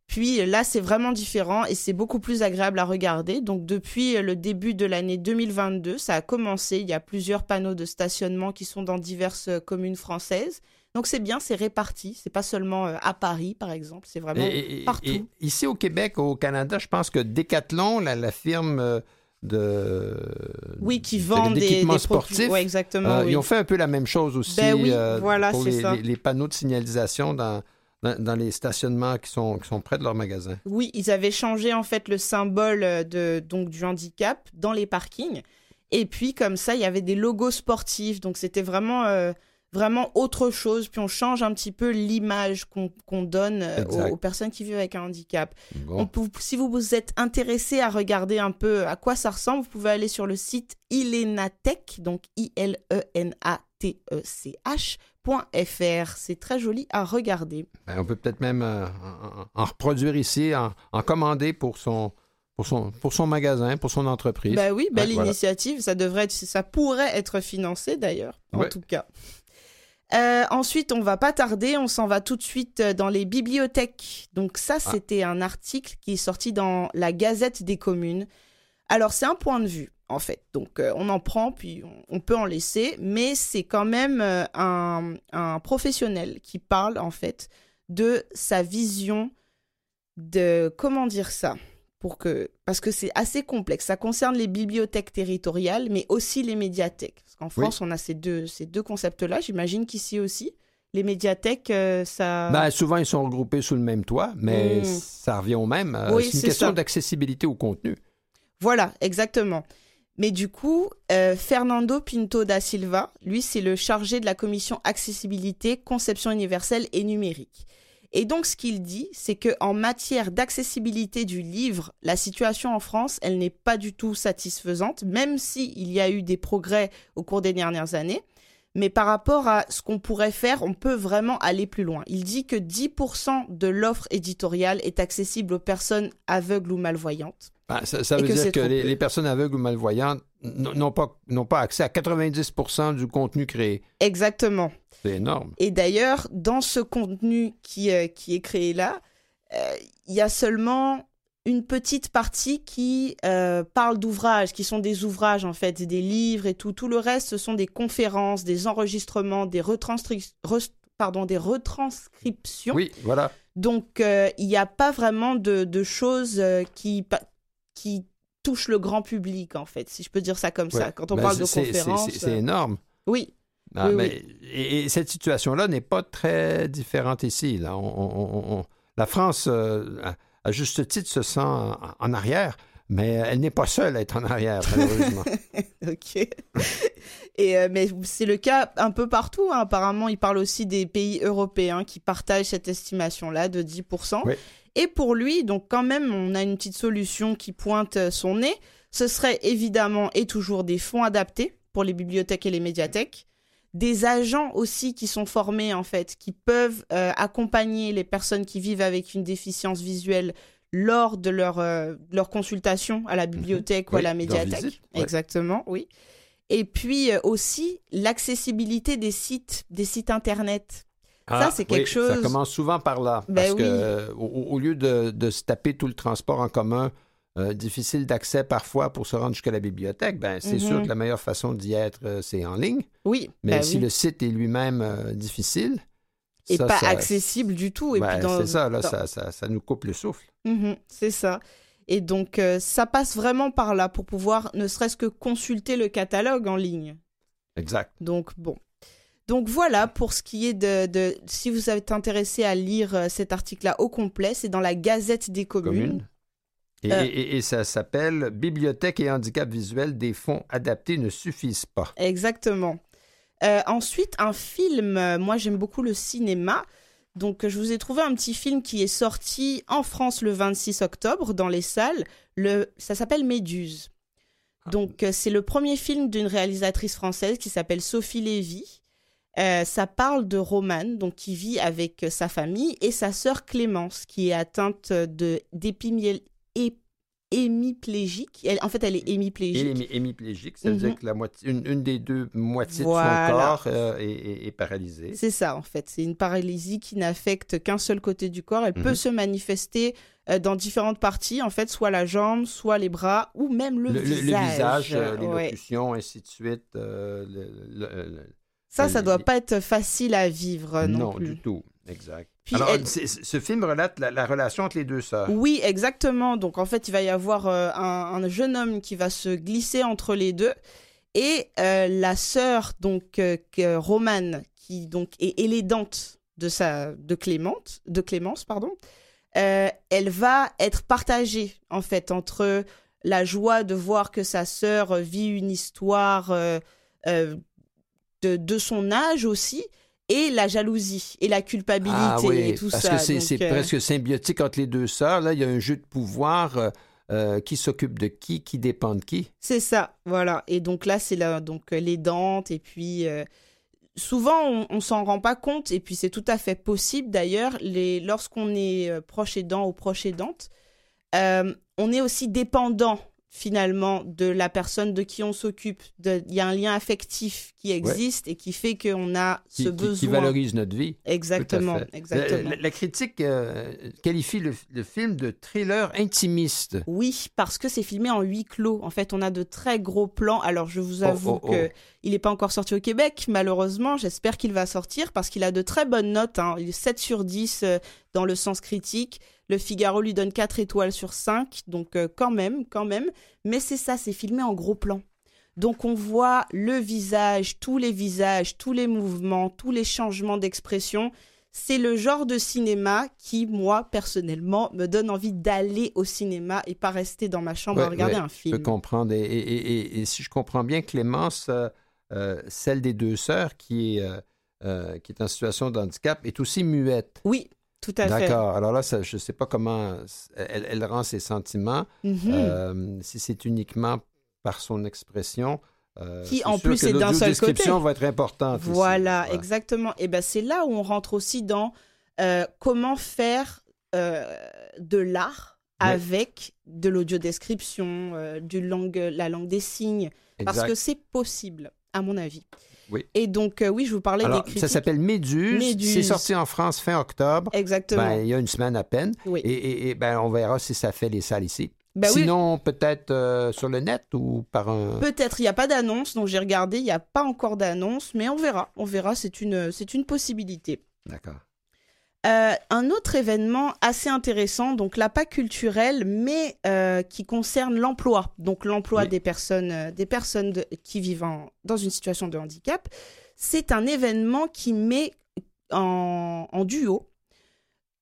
Puis là, c'est vraiment différent et c'est beaucoup plus agréable à regarder. Donc depuis le début de l'année 2022, ça a commencé. Il y a plusieurs panneaux de stationnement qui sont dans diverses communes françaises. Donc c'est bien, c'est réparti. C'est pas seulement euh, à Paris, par exemple. C'est vraiment partout. ici au Québec, au Canada, je pense que Decathlon, la, firme euh, de oui qui vend des, des sportifs exactement euh, ils ont fait un peu la même chose aussi ben oui, voilà, pour les, ça. Les, panneaux de signalisation dans, dans, les stationnements qui sont, qui sont près de leur magasin. Oui, ils avaient changé en fait le symbole de donc du handicap dans les parkings et puis comme ça il y avait des logos sportifs donc c'était vraiment vraiment autre chose, puis on change un petit peu l'image qu'on donne euh, aux, personnes qui vivent avec un handicap. si vous vous êtes intéressé à regarder un peu à quoi ça ressemble, vous pouvez aller sur le site ilenatech, donc I-L-E-N-A-T-E-C-H.fr. C'est très joli à regarder. Ben, on peut peut-être même euh, en, reproduire ici, en, commander pour son, pour son, pour son magasin, pour son entreprise. Ben oui, belle initiative. Ça devrait être, ça pourrait être financé d'ailleurs, en tout cas. Euh, ensuite, on va pas tarder, on s'en va tout de suite euh, dans les bibliothèques. Donc ça, ah. c'était un article qui est sorti dans la Gazette des communes. Alors c'est un point de vue, en fait. Donc euh, on en prend, puis on, peut en laisser, mais c'est quand même un, un, professionnel qui parle, en fait, de sa vision de... Comment dire ça? Pour que parce que c'est assez complexe. Ça concerne les bibliothèques territoriales, mais aussi les médiathèques. Parce qu'en France, on a ces deux ces deux concepts-là. J'imagine qu'ici aussi, les médiathèques, euh, ça. Ben, souvent, ils sont regroupés sous le même toit, mais hmm. ça revient au même. Euh, c'est une question d'accessibilité au contenu. Voilà, exactement. Mais du coup, euh, Fernando Pinto da Silva, lui, c'est le chargé de la commission accessibilité, conception universelle et numérique. Et donc, ce qu'il dit, c'est que en matière d'accessibilité du livre, la situation en France, elle n'est pas du tout satisfaisante, même s'il il y a eu des progrès au cours des dernières années. Mais par rapport à ce qu'on pourrait faire, on peut vraiment aller plus loin. Il dit que 10% de l'offre éditoriale est accessible aux personnes aveugles ou malvoyantes. Ah, ça, veut dire que les, personnes aveugles ou malvoyantes n'ont pas, pas accès à 90% du contenu créé. Exactement. C'est énorme. Et d'ailleurs, dans ce contenu qui, euh, qui est créé là, euh, il y a seulement une petite partie qui euh, parle d'ouvrages, qui sont des ouvrages en fait, des livres et tout. Tout le reste, ce sont des conférences, des enregistrements, des, pardon, des retranscriptions. Oui, voilà. Donc, il n'y a pas vraiment de, de choses qui, qui touche le grand public, en fait, si je peux dire ça comme ça. Quand on Ben, parle de c'est- c'est- c'est énorme. Oui, Ah, Oui, mais- Et, et cette situation-là n'est pas très différente ici. Là. On- on- on- on- la France, euh, à, à juste titre, se sent en, en arrière, mais elle n'est pas seule à être en arrière, malheureusement. ok. Et, euh, mais c'est le cas un peu partout. hein. Apparemment, il parle aussi des pays européens qui partagent cette estimation-là de 10%. Oui. Et pour lui, donc quand même, on a une petite solution qui pointe euh, son nez. Ce serait évidemment et toujours des fonds adaptés pour les bibliothèques et les médiathèques. Des agents aussi qui sont formés, en fait, qui peuvent euh, accompagner les personnes qui vivent avec une déficience visuelle lors de leur, euh, leur consultation à la bibliothèque ou à Mhm. Oui, la médiathèque. visite, ouais. Exactement, oui. Et puis euh, aussi l'accessibilité des sites, des sites internet. Ça, c'est quelque Ah, Ça chose- commence souvent par là. Ben parce oui. que euh, au, au lieu de, de se taper tout le transport en commun, euh, difficile d'accès parfois pour se rendre jusqu'à la bibliothèque, ben, c'est Mhm. sûr que la meilleure façon d'y être, euh, c'est en ligne. Oui, Mais ben si oui. le site est lui-même euh, difficile, et ça, pas ça- accessible du tout. Et ben, puis dans- c'est ça, là, dans- ça, ça, ça nous coupe le souffle. Mhm, c'est ça. Et donc, ça passe vraiment par là pour pouvoir ne serait-ce que consulter le catalogue en ligne. Exact. Donc, bon. Donc voilà pour ce qui est de... de- si vous êtes intéressé à lire euh, cet article-là au complet, c'est dans la Gazette des communes. Et, Euh. et- et ça s'appelle Bibliothèque et handicap visuel, des fonds adaptés ne suffisent pas. Exactement. Euh, ensuite, un film. Moi, j'aime beaucoup le cinéma. Donc, je vous ai trouvé un petit film qui est sorti en France le 26 octobre dans les salles. Le... Ça s'appelle Méduse. Donc, euh, c'est le premier film d'une réalisatrice française qui s'appelle Sophie Lévy. Euh, ça parle de Romane, donc qui vit avec euh, sa famille, et sa sœur Clémence, qui est atteinte de d'épimiel- hé- hémiplégique. Elle- en fait, elle est hémiplégique. Et hémi- hémiplégique, ça veut Mhm. dire que la moitié, une, une des deux moitiés de Voilà. son corps euh, est, est- est paralysée. C'est ça, en fait. C'est une paralysie qui n'affecte qu'un seul côté du corps. Elle peut Mhm. se manifester euh, dans différentes parties, en fait, soit la jambe, soit les bras, ou même le, Le, le- le visage. visage, euh, Ouais. l'élocution, ainsi de suite. euh, le- Ça, ça doit pas être facile à vivre non, non, plus. du tout. Exact. Puis Alors, elle- ce film relate la, la relation entre les deux sœurs. Oui, exactement. Donc, en fait, il va y avoir euh, un, un jeune homme qui va se glisser entre les deux. Et euh, la sœur, donc, euh, Romane, qui donc est élédante de, sa, de, Clémente, de Clémence, pardon, euh, elle va être partagée, en fait, entre la joie de voir que sa sœur vit une histoire de, de son âge aussi, et la jalousie, et la culpabilité, Ah oui, et tout parce ça. que c'est euh, presque symbiotique entre les deux sœurs. Là, il y a un jeu de pouvoir. euh, euh, qui s'occupe de qui, qui dépend de qui. C'est ça, voilà. Et donc là, c'est là, donc les dentes, et puis euh, souvent on, on s'en rend pas compte, et puis c'est tout à fait possible d'ailleurs. Les lorsqu'on est proche aidant ou proche aidante, on est aussi dépendant finalement de la personne de qui on s'occupe. Il y a un lien affectif qui existe et qui fait qu'on a Qui, ce qui- qui besoin. valorise notre vie. Exactement, exactement. La, critique euh, qualifie le, le film de thriller intimiste. Oui, parce que c'est filmé en huis clos. En fait, on a de très gros plans. Alors, je vous Oh, avoue oh, oh. que il n'est pas encore sorti au Québec, malheureusement. J'espère qu'il va sortir parce qu'il a de très bonnes notes. Hein. Il est 7 sur 10 euh, dans le sens critique. Le Figaro lui donne 4 étoiles sur 5. Donc, euh, quand même, quand même. Mais c'est ça, c'est filmé en gros plan. Donc, on voit le visage, tous les visages, tous les mouvements, tous les changements d'expression. C'est le genre de cinéma qui, moi, personnellement, me donne envie d'aller au cinéma et pas rester dans ma chambre à regarder ouais, un Je film. peux comprendre. Et, et- et- et- et si je comprends bien, Clémence, euh, euh, celle des deux sœurs qui est, euh, qui est en situation de handicap, est aussi muette. Oui, tout à fait. D'accord. Alors là, ça, je ne sais pas comment elle, elle rend ses sentiments. Mhm. Euh, si c'est uniquement par son expression. euh, Qui, en plus, est d'un seul côté. va être importante. Voilà, Ouais. exactement. Et ben c'est là où on rentre aussi dans euh, comment faire euh, de l'art Ouais. avec de l'audiodescription, du langue, la langue des signes, parce que c'est possible, à mon avis. Oui. Et donc, euh, oui, je vous parlais Alors, des critiques. ça s'appelle Méduse. Méduse. C'est sorti en France fin octobre. Exactement. Ben, il y a une semaine à peine. oui. Et, et- et, ben, on verra si ça fait les salles ici. Ben oui, Sinon, peut-être euh, sur le net ou par un. Peut-être, il n'y a pas d'annonce, donc j'ai regardé, il n'y a pas encore d'annonce, mais on verra, on verra, c'est une, c'est une possibilité. D'accord. Euh, un autre événement assez intéressant, donc là pas culturel, mais euh, qui concerne l'emploi, donc l'emploi Oui. des personnes, euh, des personnes de- qui vivent en- dans une situation de handicap. C'est un événement qui met en, en duo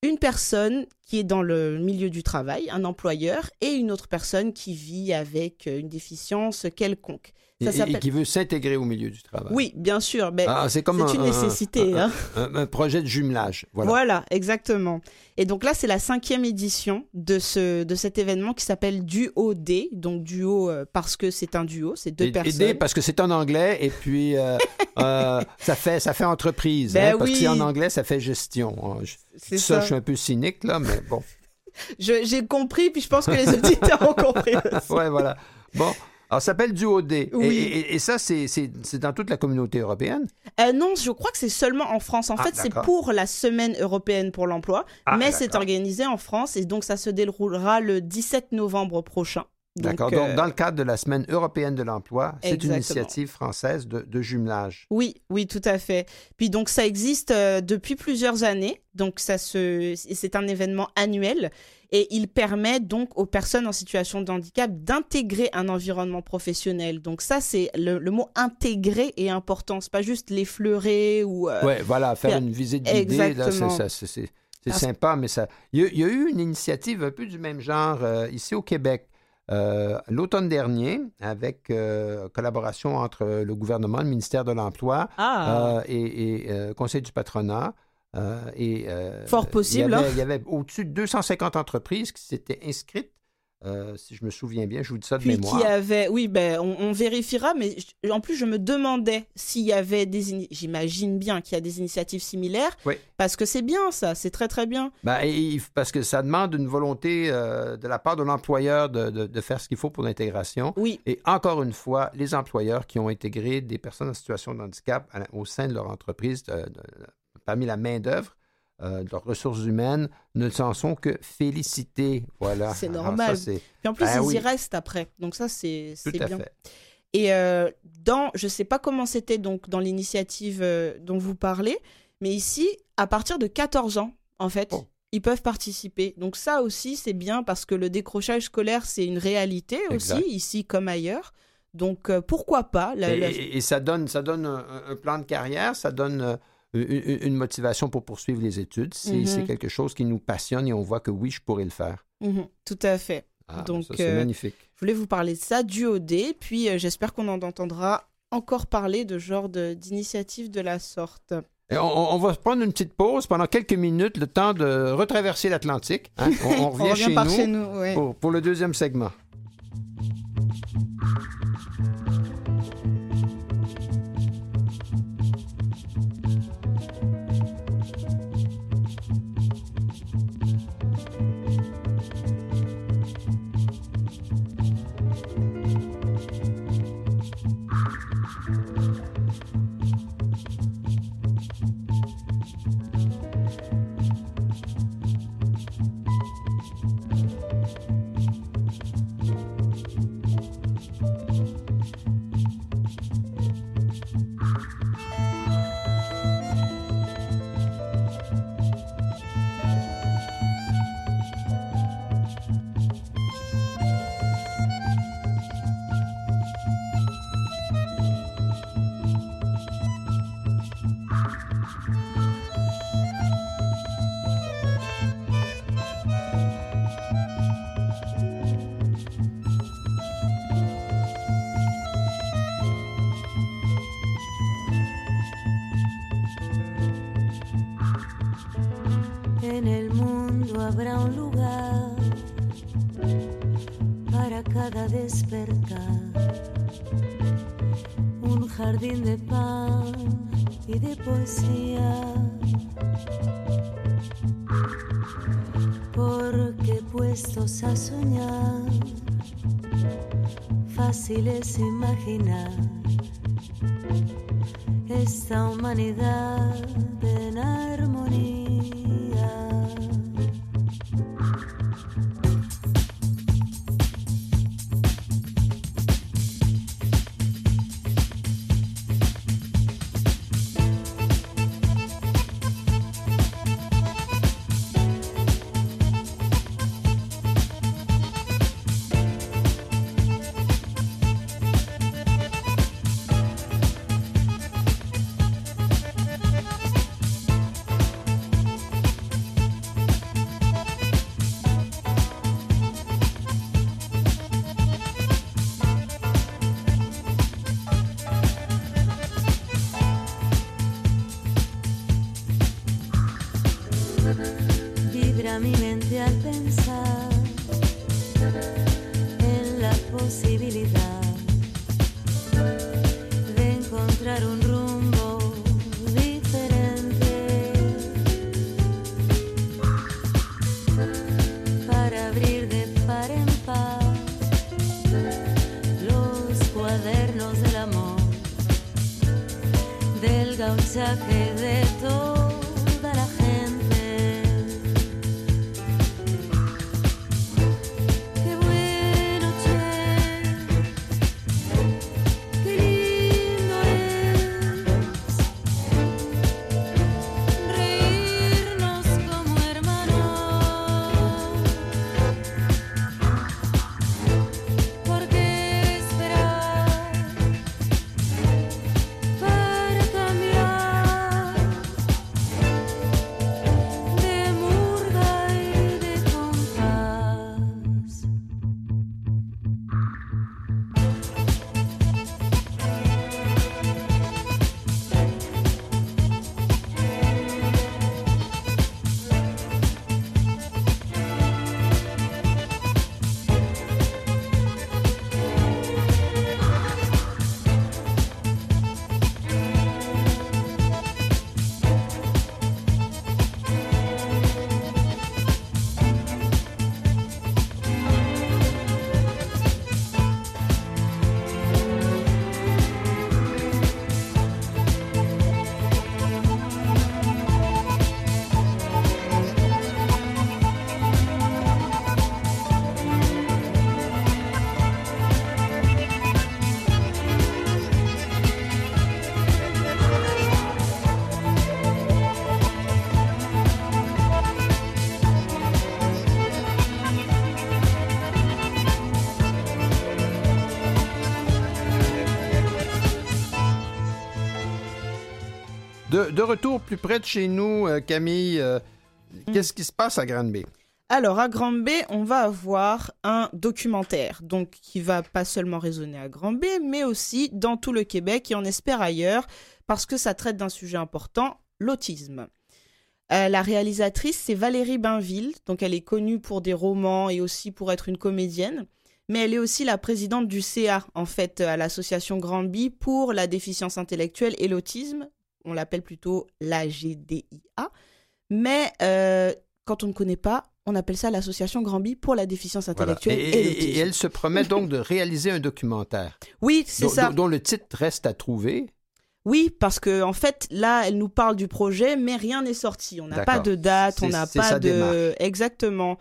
une personne qui est dans le milieu du travail, un employeur, et une autre personne qui vit avec une déficience quelconque. Et, Ça et- et qui veut s'intégrer au milieu du travail. Oui, bien sûr, mais Ah, c'est comme un- une un- nécessité. un- hein. un, projet de jumelage. Voilà. Voilà. exactement. Et donc là, c'est la cinquième édition de, ce, de cet événement qui s'appelle Duo D. Donc duo euh, parce que c'est un duo, c'est deux Et- personnes. Aider parce que c'est en anglais et puis euh, euh, ça fait ça fait entreprise Ben hein, parce que c'est en anglais ça fait gestion. hein. Ça, ça. je suis un peu cynique là mais bon J'ai compris, puis je pense que les auditeurs ont compris aussi. ouais voilà bon alors ça s'appelle du OD Et- Oui. et, et ça c'est dans toute la communauté européenne? Euh, non, je crois que c'est seulement en France. En Ah, fait, c'est pour la semaine européenne pour l'emploi, Ah, mais c'est organisé en France et donc ça se déroulera le 17 novembre prochain. D'accord. euh, Donc dans le cadre de la semaine européenne de l'emploi c'est une initiative française de, de jumelage. Oui, oui, tout à fait. Puis donc ça existe euh, depuis plusieurs années. Donc ça se, c'est un événement annuel et il permet donc aux personnes en situation de handicap d'intégrer un environnement professionnel. Donc ça, c'est le, le mot intégrer est important. C'est pas juste l'effleurer ou. euh, Ouais, voilà, faire faire- une visite guidée, là, c'est- Parce- sympa, mais ça. Il y, a, il y a eu une initiative un peu du même genre euh, ici au Québec. euh, L'automne dernier, avec euh, collaboration entre le gouvernement, le ministère de l'Emploi Ah. et, euh, Conseil du patronat. Euh, et, euh, Fort possible, Il y avait, hein. avait au-dessus de 250 entreprises qui s'étaient inscrites, euh, si je me souviens bien, je vous dis ça de Puis mémoire. qui avait, oui, ben, on, on vérifiera, mais je- en plus, je me demandais s'il y avait des, j'imagine bien qu'il y a des initiatives similaires, Oui. parce que c'est bien ça, c'est très très bien. Ben, et parce que ça demande une volonté de la part de l'employeur de, de- de faire ce qu'il faut pour l'intégration. Oui, Et encore une fois, les employeurs qui ont intégré des personnes en situation de handicap à au sein de leur entreprise, de- parmi la main-d'œuvre, euh, de leurs ressources humaines, ne s'en sont que félicités. Voilà. C'est normal. ça, puis en plus, Ben ils oui. y restent après, donc ça, c'est tout c'est à bien. fait. Et euh, dans, je sais pas comment c'était donc dans l'initiative euh, dont vous parlez, mais ici, à partir de 14 ans, en fait, Oh. ils peuvent participer. Donc ça aussi, c'est bien parce que le décrochage scolaire, c'est une réalité Exact. aussi, ici comme ailleurs. Donc euh, pourquoi pas la- Et, la- et- et ça donne, ça donne un, un plan de carrière, ça donne une, une motivation pour poursuivre les études. C'est Mhm. c'est quelque chose qui nous passionne et on voit que oui, je pourrais le faire. Mhm, tout à fait. Ah, Donc, ça, c'est euh, magnifique. Je voulais vous parler de ça, du OD, puis euh, j'espère qu'on en entendra encore parler de genre de- d'initiatives de la sorte. Et on, on va prendre une petite pause pendant quelques minutes, le temps de retraverser l'Atlantique. hein. On, on revient, On revient chez, par nous chez nous, ouais. pour, pour le deuxième segment. En el mundo habrá un lugar para cada despertar, un jardín de pan y de poesía. Porque puestos a soñar, fácil es imaginar De, de retour plus près de chez nous, euh, Camille, euh, qu'est-ce qui se passe à Granby? Alors, à Grand B, on va avoir un documentaire, donc qui va pas seulement résonner à Grand B, mais aussi dans tout le Québec et on espère ailleurs, parce que ça traite d'un sujet important, l'autisme. Euh, la réalisatrice, c'est Valérie Bainville, donc elle est connue pour des romans et aussi pour être une comédienne, mais elle est aussi la présidente du CA, en fait, à l'association Granby pour la déficience intellectuelle et l'autisme. On l'appelle plutôt l'AGDIA. Mais euh, quand on ne connaît pas, on appelle ça l'association Granby pour la déficience Voilà. intellectuelle Et, et, et- l'autisme. et elle se promet donc de réaliser un documentaire Oui, c'est ça. dont- le titre reste à trouver. Oui, parce que en fait, là, elle nous parle du projet, mais rien n'est sorti. On n'a pas de date, on n'a pas de démarche. exactement.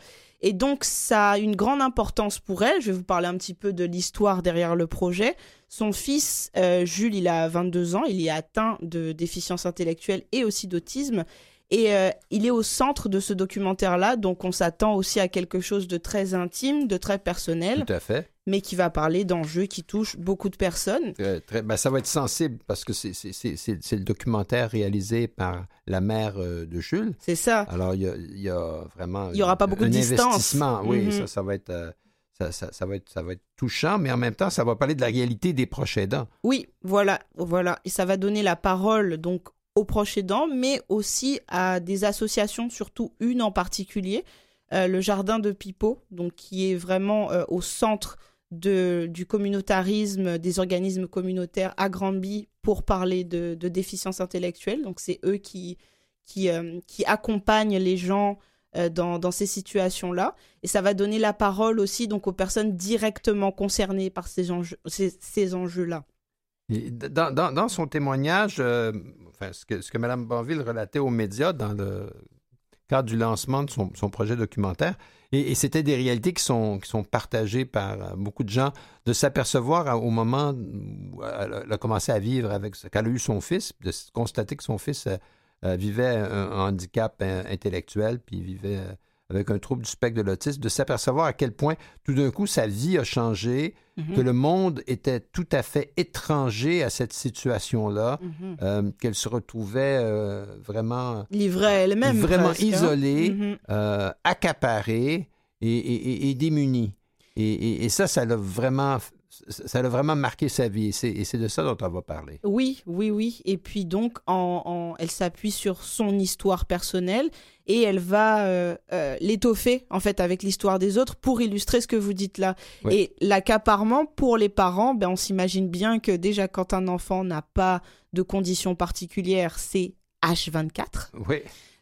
Et donc, ça a une grande importance pour elle. Je vais vous parler un petit peu de l'histoire derrière le projet. Son fils, euh, Jules, il a 22 ans. Il est atteint de déficience intellectuelle et aussi d'autisme. Et euh, il est au centre de ce documentaire-là. Donc, on s'attend aussi à quelque chose de très intime, de très personnel, Tout à fait. Mais qui va parler d'enjeux qui touchent beaucoup de personnes. Très- très- ben, ça va être sensible parce que c'est- le documentaire réalisé par la mère euh, de Jules. C'est ça. Alors, il y y a vraiment. Il y aura pas beaucoup un de distance. investissement. Oui, ça, ça va être. euh, ça, ça- ça va être, ça va être touchant, mais en même temps, ça va parler de la réalité des proches aidants. Oui, voilà, voilà. Et ça va donner la parole donc aux proches aidants, mais aussi à des associations, surtout une en particulier, euh, le Jardin de Pipeau, donc qui est vraiment euh, au centre du communautarisme, des organismes communautaires à Granby pour parler de, de déficience intellectuelle. Donc c'est eux qui, qui, euh, accompagnent les gens euh, dans, dans ces situations-là. Et ça va donner la parole aussi donc aux personnes directement concernées par ces enjeux, ces, enjeux-là. Dans- dans son témoignage, euh, enfin, ce que, ce que Mme Banville relatait aux médias dans le cadre du lancement de son, son projet documentaire, et, c'était des réalités qui sont, partagées par euh, beaucoup de gens, de s'apercevoir au moment où elle a, elle a commencé à vivre avec, ce- qu'elle a eu son fils, de constater que son fils euh, euh, vivait un, handicap euh, intellectuel, puis vivait euh, avec un trouble du spectre de l'autisme, de s'apercevoir à quel point tout d'un coup sa vie a changé, Mhm. que le monde était tout à fait étranger à cette situation-là, Mhm. euh, qu'elle se retrouvait euh, vraiment, Livrée elle-même. vraiment presque, hein. isolée, Mhm. euh, accaparée et, et- et- et démunie. Et ça, ça l'a vraiment ça a vraiment marqué sa vie. Et c'est- Et c'est de ça dont on va parler. Oui, oui, oui. Et puis donc, en, en- elle s'appuie sur son histoire personnelle et elle va euh, euh, l'étoffer en fait avec l'histoire des autres pour illustrer ce que vous dites là. Oui. Et l'accaparement pour les parents, ben, on s'imagine bien que déjà quand un enfant n'a pas de conditions particulières, c'est H24. Oui.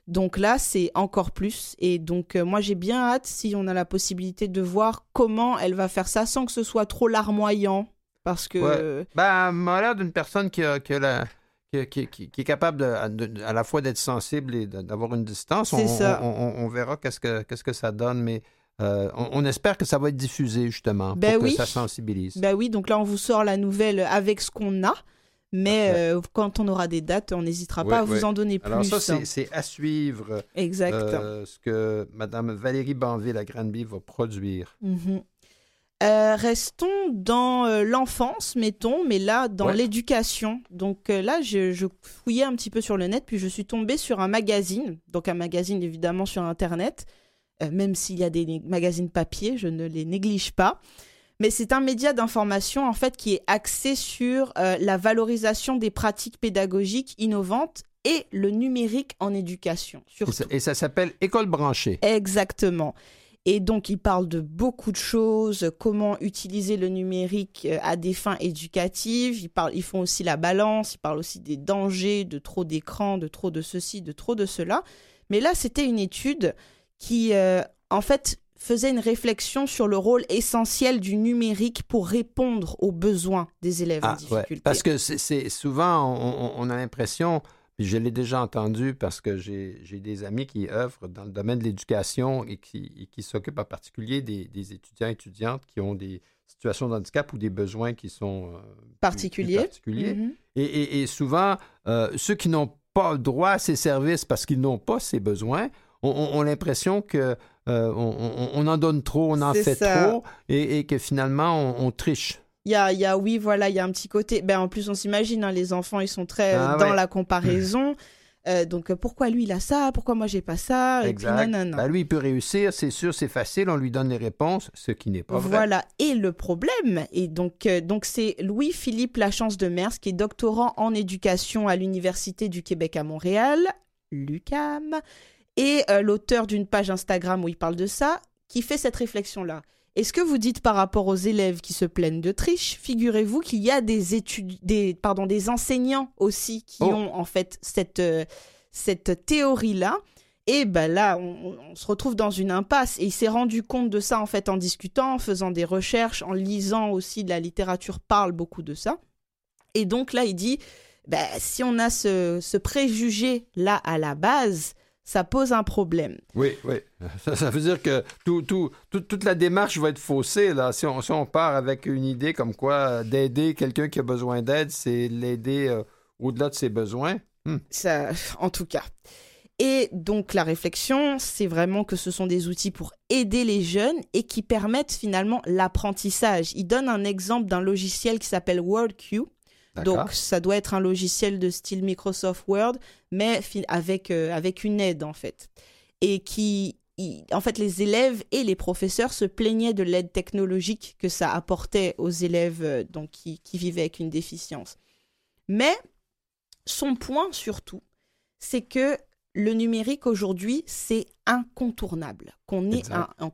Donc là, c'est encore plus. Et donc, euh, moi, j'ai bien hâte, si on a la possibilité de voir comment elle va faire ça sans que ce soit trop larmoyant. Parce que. Ouais. Ben, elle m'a l'air d'une personne qui, a, qui, a la- qui, qui- qui- qui est capable de- de- à la fois d'être sensible et d'avoir une distance. C'est on, ça. On, on- on verra qu'est-ce que, qu'est-ce que ça donne, mais euh, on, espère que ça va être diffusé, justement, Ben pour oui. que ça sensibilise. Bah oui, donc là, on vous sort la nouvelle avec ce qu'on a. Mais euh, quand on aura des dates, on n'hésitera Ouais, pas à vous en donner plus. Alors ça, hein. c'est, à suivre Exact. euh, ce que Mme Valérie Banville à Granby va produire. Mhm. Euh, restons dans euh, l'enfance, mettons, mais là, dans Ouais. l'éducation. Donc euh, là, je, je fouillais un petit peu sur le net, puis je suis tombée sur un magazine, donc un magazine évidemment sur Internet, même s'il y a des magazines papier, je ne les néglige pas. Mais c'est un média d'information en fait qui est axé sur euh, la valorisation des pratiques pédagogiques innovantes et le numérique en éducation. Et Surtout. ça, et ça s'appelle École branchée. Exactement. Et donc, il parle de beaucoup de choses, comment utiliser le numérique euh, à des fins éducatives. Ils, parlent, ils font aussi la balance, ils parlent aussi des dangers de trop d'écran, de trop de ceci, de trop de cela. Mais là, c'était une étude qui, euh, en fait, faisait une réflexion sur le rôle essentiel du numérique pour répondre aux besoins des élèves en Ah, ouais. difficulté. Parce que c'est, souvent, on, a l'impression, puis je l'ai déjà entendu parce que j'ai, des amis qui œuvrent dans le domaine de l'éducation et qui, et qui s'occupent en particulier des, des étudiants et étudiantes qui ont des situations de handicap ou des besoins qui sont euh, Particuliers. particuliers. Mhm. Et, et- et souvent, euh, ceux qui n'ont pas droit à ces services parce qu'ils n'ont pas ces besoins ont- ont l'impression que euh, on, on- on en donne trop, on en fait ça. trop et, et que finalement on, on triche. Il y a, y a, oui, voilà, il y a un petit côté. Ben, en plus, on s'imagine, hein, les enfants, ils sont très euh, Ah dans ouais. la comparaison. Euh, donc, euh, pourquoi lui, il a ça? Pourquoi moi, j'ai pas ça? Et puis. Ben, lui, il peut réussir, c'est sûr, c'est facile, on lui donne les réponses, ce qui n'est pas vrai. Voilà. Et le problème, et donc, euh, donc c'est Louis-Philippe Lachance de Mers, qui est doctorant en éducation à l'Université du Québec à Montréal, l'UCAM, et euh, l'auteur d'une page Instagram où il parle de ça, qui fait cette réflexion-là. Et ce que vous dites par rapport aux élèves qui se plaignent de triche, figurez-vous qu'il y a des études, des, pardon, des enseignants aussi qui Oh. ont en fait cette, euh, cette théorie-là? Et ben là, on, on- on se retrouve dans une impasse. Et il s'est rendu compte de ça en fait en discutant, en faisant des recherches, en lisant aussi de la littérature parle beaucoup de ça. Et donc là, il dit, ben, si on a ce, ce préjugé là à la base, ça pose un problème. Oui, oui. Ça, ça veut dire que tout, tout, tout- toute la démarche va être faussée. Là. Si, on, si on part avec une idée comme quoi euh, d'aider quelqu'un qui a besoin d'aide, c'est l'aider euh, au-delà de ses besoins. Hmm. Ça, en tout cas. Et donc la réflexion, c'est vraiment que ce sont des outils pour aider les jeunes et qui permettent finalement l'apprentissage. Il donne un exemple d'un logiciel qui s'appelle WordQ. Donc ça doit être un logiciel de style Microsoft Word, mais avec, euh, avec une aide en fait. Et qui, en fait, les élèves et les professeurs se plaignaient de l'aide technologique que ça apportait aux élèves euh, donc, qui, qui vivaient avec une déficience. Mais son point surtout, c'est que le numérique aujourd'hui, c'est incontournable, qu'on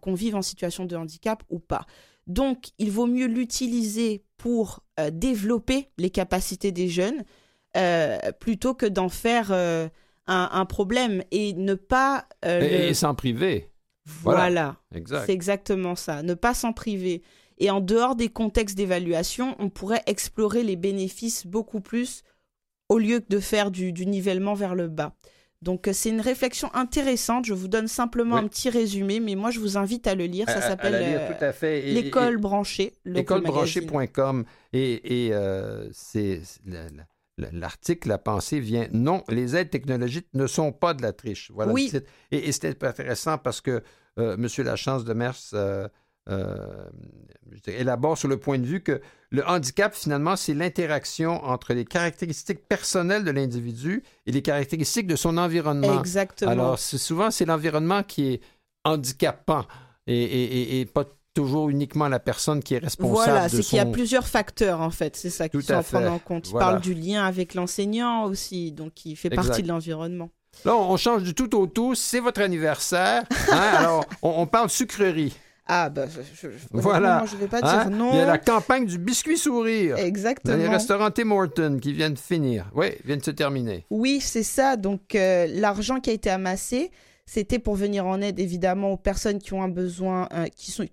qu'on vive en situation de handicap ou pas. Donc, il vaut mieux l'utiliser pour euh, développer les capacités des jeunes euh, plutôt que d'en faire euh, un, un problème et ne pas Et, le- et s'en priver. voilà. voilà. Exact. C'est exactement ça. Ne pas s'en priver. Et en dehors des contextes d'évaluation, on pourrait explorer les bénéfices beaucoup plus au lieu que de faire du, du nivellement vers le bas. Donc euh, c'est une réflexion intéressante. Je vous donne simplement Oui. un petit résumé, mais moi je vous invite à le lire. Ça s'appelle euh, L'école branchée. le magazine. écolebranchée.com et, et euh, c'est la- la- l'article, la pensée vient. Non, les aides technologiques ne sont pas de la triche. Voilà Oui. le titre. Et, et c'était intéressant parce que euh, M. Lachance de Mers euh, élabore sur le point de vue que le handicap, finalement, c'est l'interaction entre les caractéristiques personnelles de l'individu et les caractéristiques de son environnement. Exactement. Alors, souvent, c'est l'environnement qui est handicapant et, et- et- et pas, toujours uniquement la personne qui est responsable Voilà, c'est qu'il y a plusieurs facteurs en fait, c'est ça qu'il faut prendre en compte. Il Voilà. parle du lien avec l'enseignant aussi, donc qui fait Exact. partie de l'environnement. Là, on change du tout au tout. C'est votre anniversaire. hein? Alors, on, on parle sucrerie. Ah bah je, je, Voilà. je vais pas hein? dire non. Il y a la campagne du biscuit sourire. Dans les Exactement. restaurants Tim Hortons qui viennent de finir. Oui, viennent de se terminer. Oui, c'est ça. Donc, euh, l'argent qui a été amassé, c'était pour venir en aide, évidemment, aux personnes qui ont un besoin, euh, qui sont,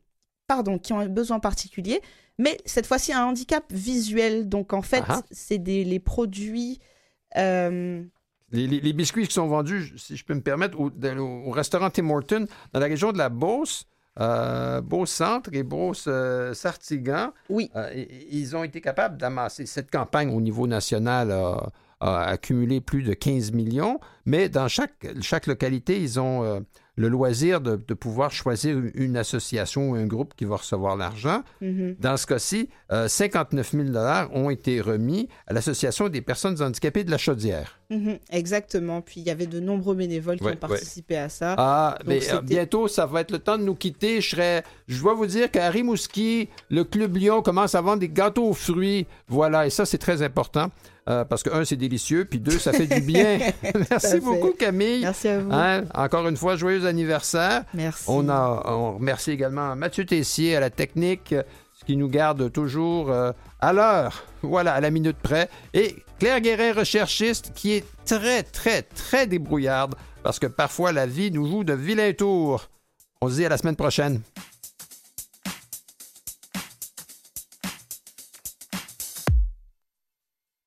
pardon, qui ont un besoin particulier. Mais cette fois-ci, un handicap visuel. Donc, en fait, Ah. c'est des les produits. euh, Les, les- les biscuits qui sont vendus, si je peux me permettre, au restaurant Tim Hortons, dans la région de la Beauce, euh, Beauce-Centre et Beauce-Sartigan, Oui. euh, ils ont été capables d'amasser. Cette campagne au niveau national a, a accumulé plus de 15 millions, mais dans chaque, chaque localité, ils ont euh, le loisir de, de pouvoir choisir une association ou un groupe qui va recevoir l'argent. mhm. Dans ce cas-ci, euh, 59 000 ont été remis à l'Association des personnes handicapées de la Chaudière. Mhm, exactement. Puis il y avait de nombreux bénévoles qui ont participé à ça. Ah, Donc, mais euh, bientôt, ça va être le temps de nous quitter. Je serais, je dois vous dire qu'à Rimouski, le Club Lyon commence à vendre des gâteaux aux fruits. Voilà, et ça, c'est très important. euh, parce que, un, c'est délicieux, puis deux, ça fait du bien. Merci beaucoup, Camille. Merci à vous. Hein, encore une fois, joyeux anniversaire. Merci. On, a, on remercie également Mathieu Tessier à la technique, qui nous garde toujours euh, à l'heure, voilà, à la minute près. Et Claire Guérin, recherchiste, qui est très, très, très débrouillarde, parce que parfois la vie nous joue de vilains tours. On se dit à la semaine prochaine.